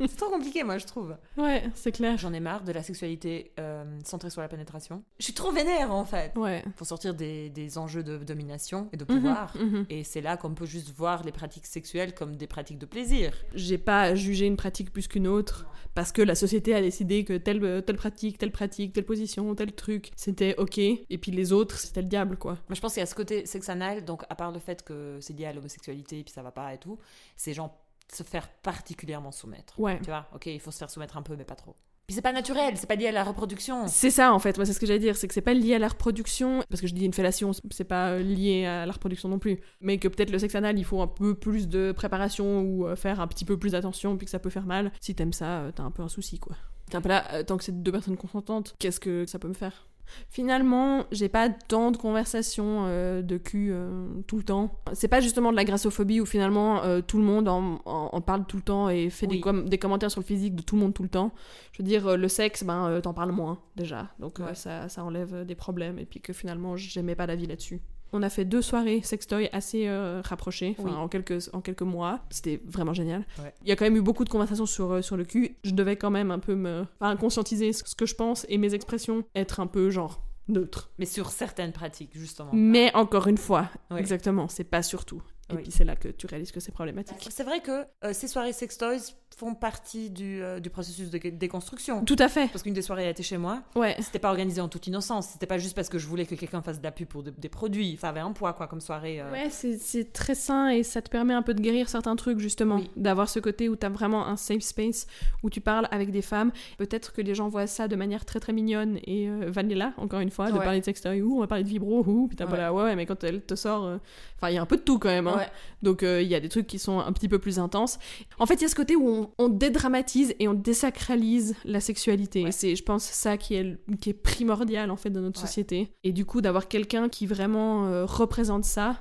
C'est trop compliqué, moi, je trouve. Ouais, c'est clair. J'en ai marre de la sexualité euh, centrée sur la pénétration. Je suis trop vénère, en fait. Ouais. Faut sortir des, des enjeux de domination et de Mhm, pouvoir. mhm. Et c'est là qu'on peut juste voir les pratiques sexuelles comme des pratiques de plaisir. J'ai pas jugé une pratique plus qu'une autre parce que la société a décidé que telle, euh, telle pratique, telle pratique, telle position, tel truc, c'était ok. Et puis les autres, c'était le diable, quoi. Moi, je pense qu'il y a ce côté sexe anal, donc à part le fait que c'est lié à l'homosexualité et puis ça va pas et tout, c'est genre se faire particulièrement soumettre. Ouais. Tu vois, ok, il faut se faire soumettre un peu, mais pas trop. Puis c'est pas naturel, c'est pas lié à la reproduction. C'est ça en fait, moi c'est ce que j'allais dire, c'est que c'est pas lié à la reproduction, parce que je dis une fellation, c'est pas euh, lié à la reproduction non plus, mais que peut-être le sexe anal il faut un peu plus de préparation ou euh, faire un petit peu plus d'attention, puis que ça peut faire mal. Si t'aimes ça, euh, t'as un peu un souci quoi. T'es un peu là, tant que c'est deux personnes consentantes, qu'est-ce que ça peut me faire? Finalement, j'ai pas tant de conversations euh, de cul euh, tout le temps. C'est pas justement de la grassophobie où finalement euh, tout le monde en, en- en parle tout le temps et fait des, Oui. com- des commentaires sur le physique de tout le monde tout le temps. Je veux dire, le sexe, ben t'en parles moins déjà. Donc Ouais. ça, ça enlève des problèmes et puis que finalement j'aimais pas la vie là-dessus. On a fait deux soirées sextoy assez euh, rapprochées, Oui. en, quelques, en quelques mois. C'était vraiment génial. Ouais. Il y a quand même eu beaucoup de conversations sur, euh, sur le cul. Je devais quand même un peu me enfin, conscientiser ce que je pense et mes expressions, être un peu genre neutre. Mais sur certaines pratiques, justement. Mais encore une fois, Ouais. exactement, c'est pas surtout. Et Oui. puis c'est là que tu réalises que c'est problématique. C'est vrai que euh, ces soirées sextoys font partie du, euh, du processus de déconstruction. Tout à fait. Parce qu'une des soirées a été chez moi, Ouais. c'était pas organisé en toute innocence. C'était pas juste parce que je voulais que quelqu'un fasse de la pub pour de- des produits. Ça avait un poids, quoi, comme soirée. euh. Ouais, c'est- très sain et ça te permet un peu de guérir certains trucs, justement. Oui. D'avoir ce côté où t'as vraiment un safe space, où tu parles avec des femmes. Peut-être que les gens voient ça de manière très très mignonne et euh, vanilla, encore une fois, de Ouais. parler de sextoy, ou on va parler de vibro, ou putain, Ouais. voilà, ouais, ouais, mais quand elle te sort. Enfin, il y a un peu de tout quand même. hein. Ouais. Donc il y a des trucs qui sont un petit peu plus intenses. En fait, il y a ce côté où on, on dédramatise et on désacralise la sexualité. Ouais. C'est, je pense, ça qui est, qui est primordial en fait dans notre Ouais. société. Et du coup, d'avoir quelqu'un qui vraiment euh, représente ça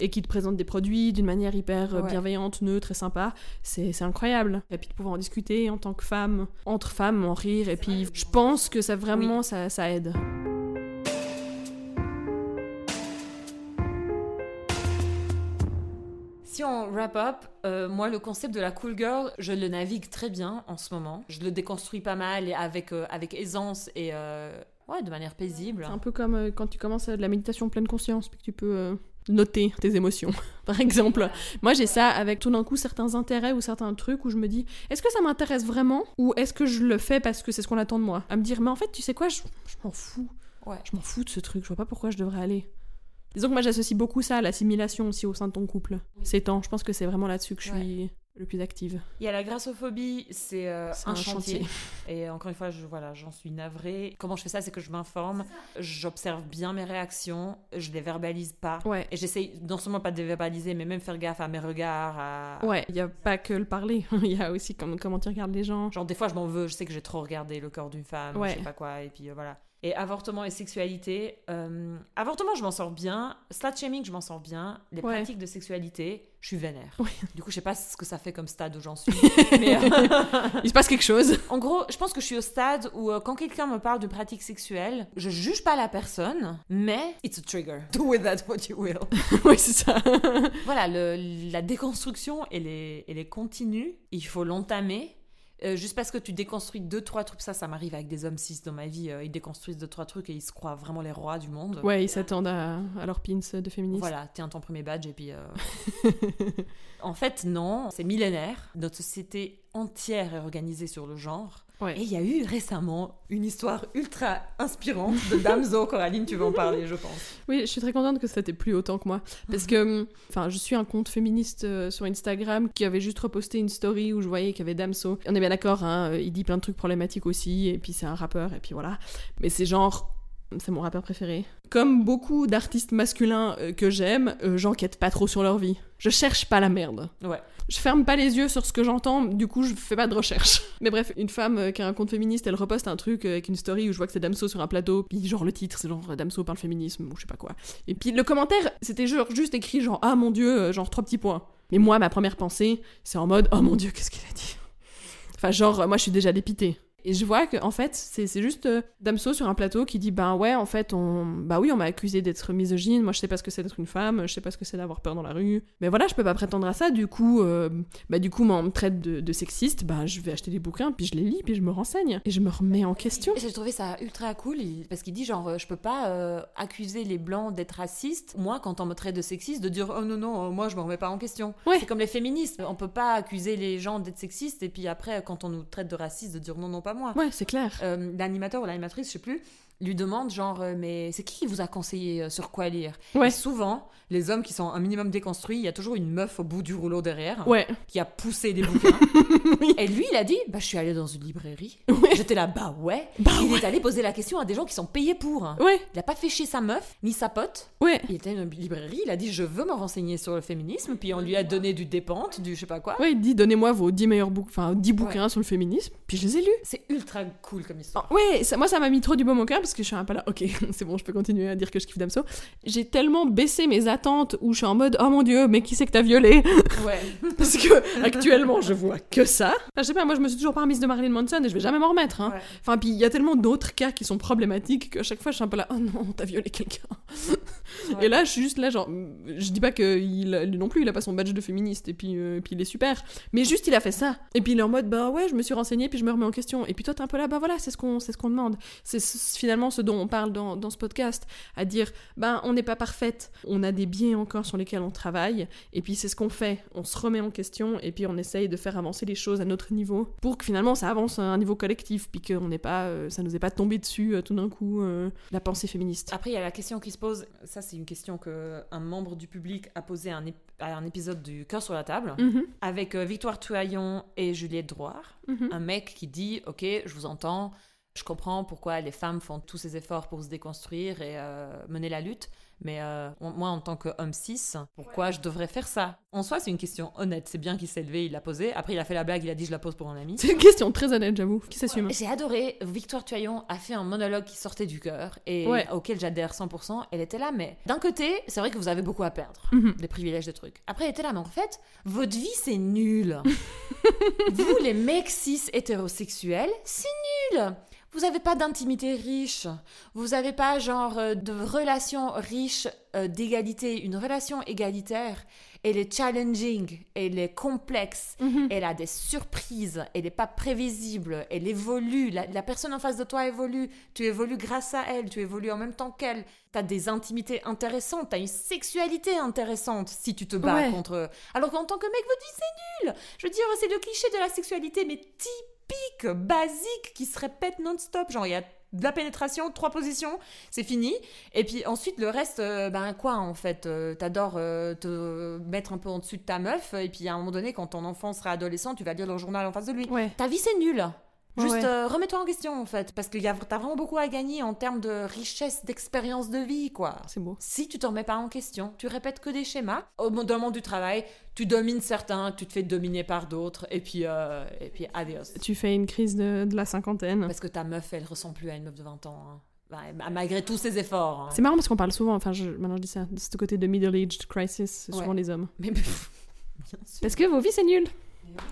et qui te présente des produits d'une manière hyper euh, Ouais. bienveillante, neutre et sympa, c'est, c'est incroyable. Et puis de pouvoir en discuter en tant que femme, entre femmes, en rire. Et puis je pense que ça vraiment, ça, ça aide. Si on wrap up, euh, moi le concept de la cool girl, je le navigue très bien en ce moment. Je le déconstruis pas mal et avec, euh, avec aisance et euh, ouais, de manière paisible. C'est un peu comme quand tu commences à de la méditation pleine conscience, puis que tu peux noter tes émotions. Par exemple, moi j'ai ça avec tout d'un coup certains intérêts ou certains trucs où je me dis est-ce que ça m'intéresse vraiment ou est-ce que je le fais parce que c'est ce qu'on attend de moi? À me dire mais en fait tu sais quoi, je, je m'en fous. Ouais. Je m'en fous de ce truc, je vois pas pourquoi je devrais aller. Disons que moi j'associe beaucoup ça à l'assimilation aussi au sein de ton couple. Ces temps, je pense que c'est vraiment là-dessus que je suis le plus active. Il y a la grassophobie, c'est euh, C'est un, un chantier. chantier. Et encore une fois, je, voilà, j'en suis navrée. Comment je fais ça C'est que je m'informe, j'observe bien mes réactions, je les verbalise pas. Ouais. Et j'essaye non seulement pas de les verbaliser, mais même faire gaffe à mes regards. À... Ouais, il y a pas que le parler, il y a aussi comme, comment tu regardes les gens. Genre, des fois, je m'en veux, je sais que j'ai trop regardé le corps d'une femme, Ouais. je sais pas quoi, et puis euh, voilà. Et avortement et sexualité. euh, avortement, je m'en sors bien. Slut shaming, je m'en sors bien. Les Ouais. pratiques de sexualité, je suis vénère. Du coup, je sais pas ce que ça fait comme stade où j'en suis. mais, euh, Il se passe quelque chose. en gros, je pense que je suis au stade où euh, quand quelqu'un me parle de pratique sexuelle, je juge pas la personne, mais it's a trigger. Do with that what you will. oui, c'est ça. voilà, le- la déconstruction, elle est, elle est continue. Il faut l'entamer. Euh, juste parce que tu déconstruis deux, trois trucs, ça, ça m'arrive avec des hommes cis dans ma vie. euh, ils déconstruisent deux, trois trucs et ils se croient vraiment les rois du monde. Ouais, ils s'attendent à, à leur pins de féministes. Voilà, tiens ton premier badge et puis. euh, en fait, non, c'est millénaire. Notre société entière est organisée sur le genre. Ouais. Et il y a eu récemment une histoire ultra inspirante de Damso. Coraline, tu veux en parler, je pense. Oui, je suis très contente que ça t'ait plu autant que moi. Parce que, enfin, je suis un compte féministe euh, sur Instagram qui avait juste reposté une story où je voyais qu'il y avait Damso. On est bien d'accord, hein, euh, il dit plein de trucs problématiques aussi, et puis c'est un rappeur, et puis voilà. Mais c'est genre. C'est mon rappeur préféré. Comme beaucoup d'artistes masculins euh, que j'aime, euh, j'enquête pas trop sur leur vie. Je cherche pas la merde. Ouais. Je ferme pas les yeux sur ce que j'entends, du coup je fais pas de recherche. Mais bref, une femme euh, qui a un compte féministe, elle reposte un truc avec une story où je vois que c'est Damso sur un plateau, puis genre le titre c'est genre Damso parle féminisme ou je sais pas quoi. Et puis le commentaire, c'était genre juste écrit genre ah mon dieu, genre trois petits points. Mais moi ma première pensée, c'est en mode oh mon dieu, qu'est-ce qu'il a dit? Enfin genre moi je suis déjà dépitée. Et je vois que en fait, c'est c'est juste euh, Damso sur un plateau qui dit ben ouais, en fait, on bah oui, on m'a accusé d'être misogyne, moi je sais pas ce que c'est d'être une femme, je sais pas ce que c'est d'avoir peur dans la rue. Mais voilà, je peux pas prétendre à ça, du coup euh, bah du coup moi on me traite de, de sexiste, bah je vais acheter des bouquins, puis je les lis, puis je me renseigne et je me remets en question. Et J'ai trouvé ça ultra cool parce qu'il dit genre euh, je peux pas euh, accuser les blancs d'être racistes. Moi quand on me traite de sexiste de dire oh non non moi je me remets pas en question. Ouais. C'est comme les féministes. On peut pas accuser les gens d'être sexistes et puis après quand on nous traite de racistes de dire non non pas moi. Ouais, c'est clair. Euh, l'animateur ou l'animatrice, je sais plus, lui demandent genre, euh, mais c'est qui qui vous a conseillé euh, sur quoi lire? Ouais. Et souvent, les hommes qui sont un minimum déconstruits, il y a toujours une meuf au bout du rouleau derrière Ouais. qui a poussé des bouquins. Oui. Et lui, il a dit, bah je suis allé dans une librairie. Ouais. J'étais là, bah ouais. Bah il ouais. est allé poser la question à des gens qui sont payés pour. Ouais. Il a pas fait chier sa meuf ni sa pote. Ouais. Il était dans une librairie, il a dit je veux me renseigner sur le féminisme, puis on lui a donné du dépente, du je sais pas quoi. Ouais, il dit donnez-moi vos 10 meilleurs bouquins, enfin 10 bouquins sur le féminisme, puis je les ai lus. C'est ultra cool comme histoire. Ouais, ça, moi ça m'a mis trop du baume au cœur parce que je suis un peu là, ok, c'est bon, je peux continuer à dire que je kiffe Damso. J'ai tellement baissé mes attentes où je suis en mode, oh mon dieu, mais qui c'est que t'as violé? Ouais. Parce que actuellement je vois que ça. Enfin, je sais pas, moi je me suis toujours pas remise de Marilyn Manson et je vais jamais m'en remettre. Hein. Ouais. Enfin, puis il y a tellement d'autres cas qui sont problématiques qu'à chaque fois je suis un peu là, oh non, t'as violé quelqu'un. Ouais. Et là je suis juste là, genre, je dis pas que il, lui non plus il a pas son badge de féministe et puis, euh, puis il est super, mais juste il a fait ça. Et puis il est en mode, bah ouais, je me suis renseignée puis je me remets en question. Et puis toi t'es un peu là, bah voilà, c'est ce qu'on c'est ce qu'on demande. C'est ce- finalement ce dont on parle dans, dans ce podcast, à dire, ben on n'est pas parfaite, on a des biais encore sur lesquels on travaille, et puis c'est ce qu'on fait, on se remet en question et puis on essaye de faire avancer les choses à notre niveau pour que finalement ça avance à un niveau collectif, puis qu'on n'est pas, euh, ça nous est pas tombé dessus euh, tout d'un coup la pensée féministe. Après, il y a la question qui se pose. Ça, c'est une question que un membre du public a posée à un, ép- à un épisode du Cœur sur la table Mhm, avec euh, Victoire Touaillon et Juliette Drouard. mhm. Un mec qui dit Ok, je vous entends, je comprends pourquoi les femmes font tous ces efforts pour se déconstruire et euh, mener la lutte, mais euh, moi, en tant qu'homme cis, pourquoi je devrais faire ça? En soi, c'est une question honnête. C'est bien qu'il s'est levé, il l'a posée. Après, il a fait la blague, il a dit Je la pose pour un ami. C'est une question très honnête, j'avoue, qui s'assume. J'ai adoré. Victoire Tuaillon a fait un monologue qui sortait du cœur et Ouais. auquel j'adhère 100%. Elle était là, mais d'un côté, c'est vrai que vous avez beaucoup à perdre. Mhm. Des privilèges, des trucs. Après, elle était là, mais en fait, votre vie, c'est nul. vous, les mecs cis hétérosexuels, c'est nul. Vous n'avez pas d'intimité riche. Vous n'avez pas, genre, euh, de relation riche euh, d'égalité. Une relation égalitaire, elle est challenging, elle est complexe, Mhm. elle a des surprises, elle n'est pas prévisible, elle évolue, la, la personne en face de toi évolue, tu évolues grâce à elle, tu évolues en même temps qu'elle, tu as des intimités intéressantes, tu as une sexualité intéressante si tu te bats Ouais. contre... Alors qu'en tant que mec, votre vie c'est nul Je veux dire, c'est le cliché de la sexualité, mais typique, basique, qui se répète non-stop, genre il y a de la pénétration, trois positions, c'est fini. Et puis ensuite, le reste, euh, ben quoi en fait euh, T'adores euh, te mettre un peu en dessus de ta meuf, et puis à un moment donné, quand ton enfant sera adolescent, tu vas lire le journal en face de lui. Ouais. Ta vie, c'est nul. Juste ouais. euh, remets-toi en question en fait, parce que y a- t'as vraiment beaucoup à gagner en termes de richesse, d'expérience de vie, quoi. C'est beau. Si tu te remets pas en question, tu répètes que des schémas. Au mo- dans le monde du travail, tu domines certains, tu te fais dominer par d'autres, et puis, euh, et puis adios. Tu fais une crise de, de la cinquantaine. Parce que ta meuf, elle ressemble plus à une meuf de 20 ans. hein. Bah, malgré tous ses efforts. hein. C'est marrant parce qu'on parle souvent, enfin je, maintenant je dis ça, de ce côté de middle-aged crisis, souvent Ouais. les hommes. Mais pff, bien sûr. Parce que vos vies c'est nul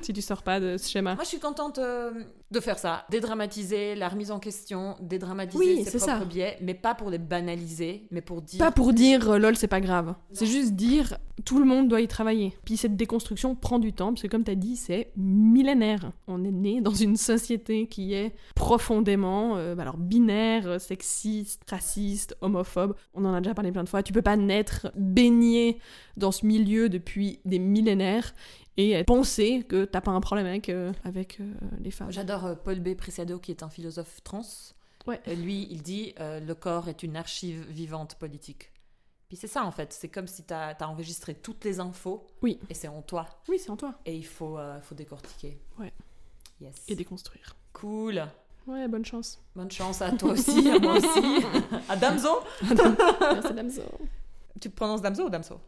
si tu sors pas de ce schéma. Moi, je suis contente euh, de faire ça. Dédramatiser la remise en question, dédramatiser Oui, ses propres ça. biais, mais pas pour les banaliser, mais pour dire... Pas pour dire euh, lol c'est pas grave. C'est juste dire tout le monde doit y travailler. Puis cette déconstruction prend du temps parce que comme t'as dit c'est millénaire. On est né dans une société qui est profondément euh, alors binaire, sexiste, raciste, homophobe. On en a déjà parlé plein de fois. Tu peux pas naître baigné dans ce milieu depuis des millénaires et penser que t'as pas un problème avec, euh, avec euh, les femmes. J'adore euh, Paul B. Preciado, qui est un philosophe trans. Ouais. Lui, il dit le corps est une archive vivante politique. Puis c'est ça en fait, c'est comme si tu as, enregistré toutes les infos Oui. et c'est en toi. Oui, c'est en toi. Et il faut, faut décortiquer. Ouais. Yes. Et déconstruire. Cool. Ouais, bonne chance. Bonne chance à toi aussi, à moi aussi. à Damso. Merci Damso. Tu prononces Damso ou Damso?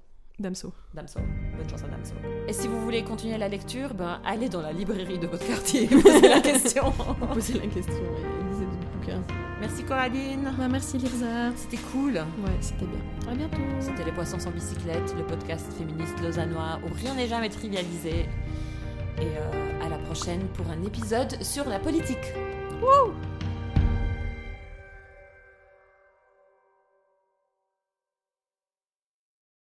Damso. Damso. Bonne chance à Damso. Et si vous voulez continuer la lecture, ben allez dans la librairie de votre quartier et posez la question. Posez la question et lisez du bouquin. Merci Coraline. Bah, merci Lirza. C'était cool. Ouais, c'était bien. À bientôt. C'était Les Poissons sans bicyclette, le podcast féministe lausannois où rien n'est jamais trivialisé. Et euh, à la prochaine pour un épisode sur la politique. Wouh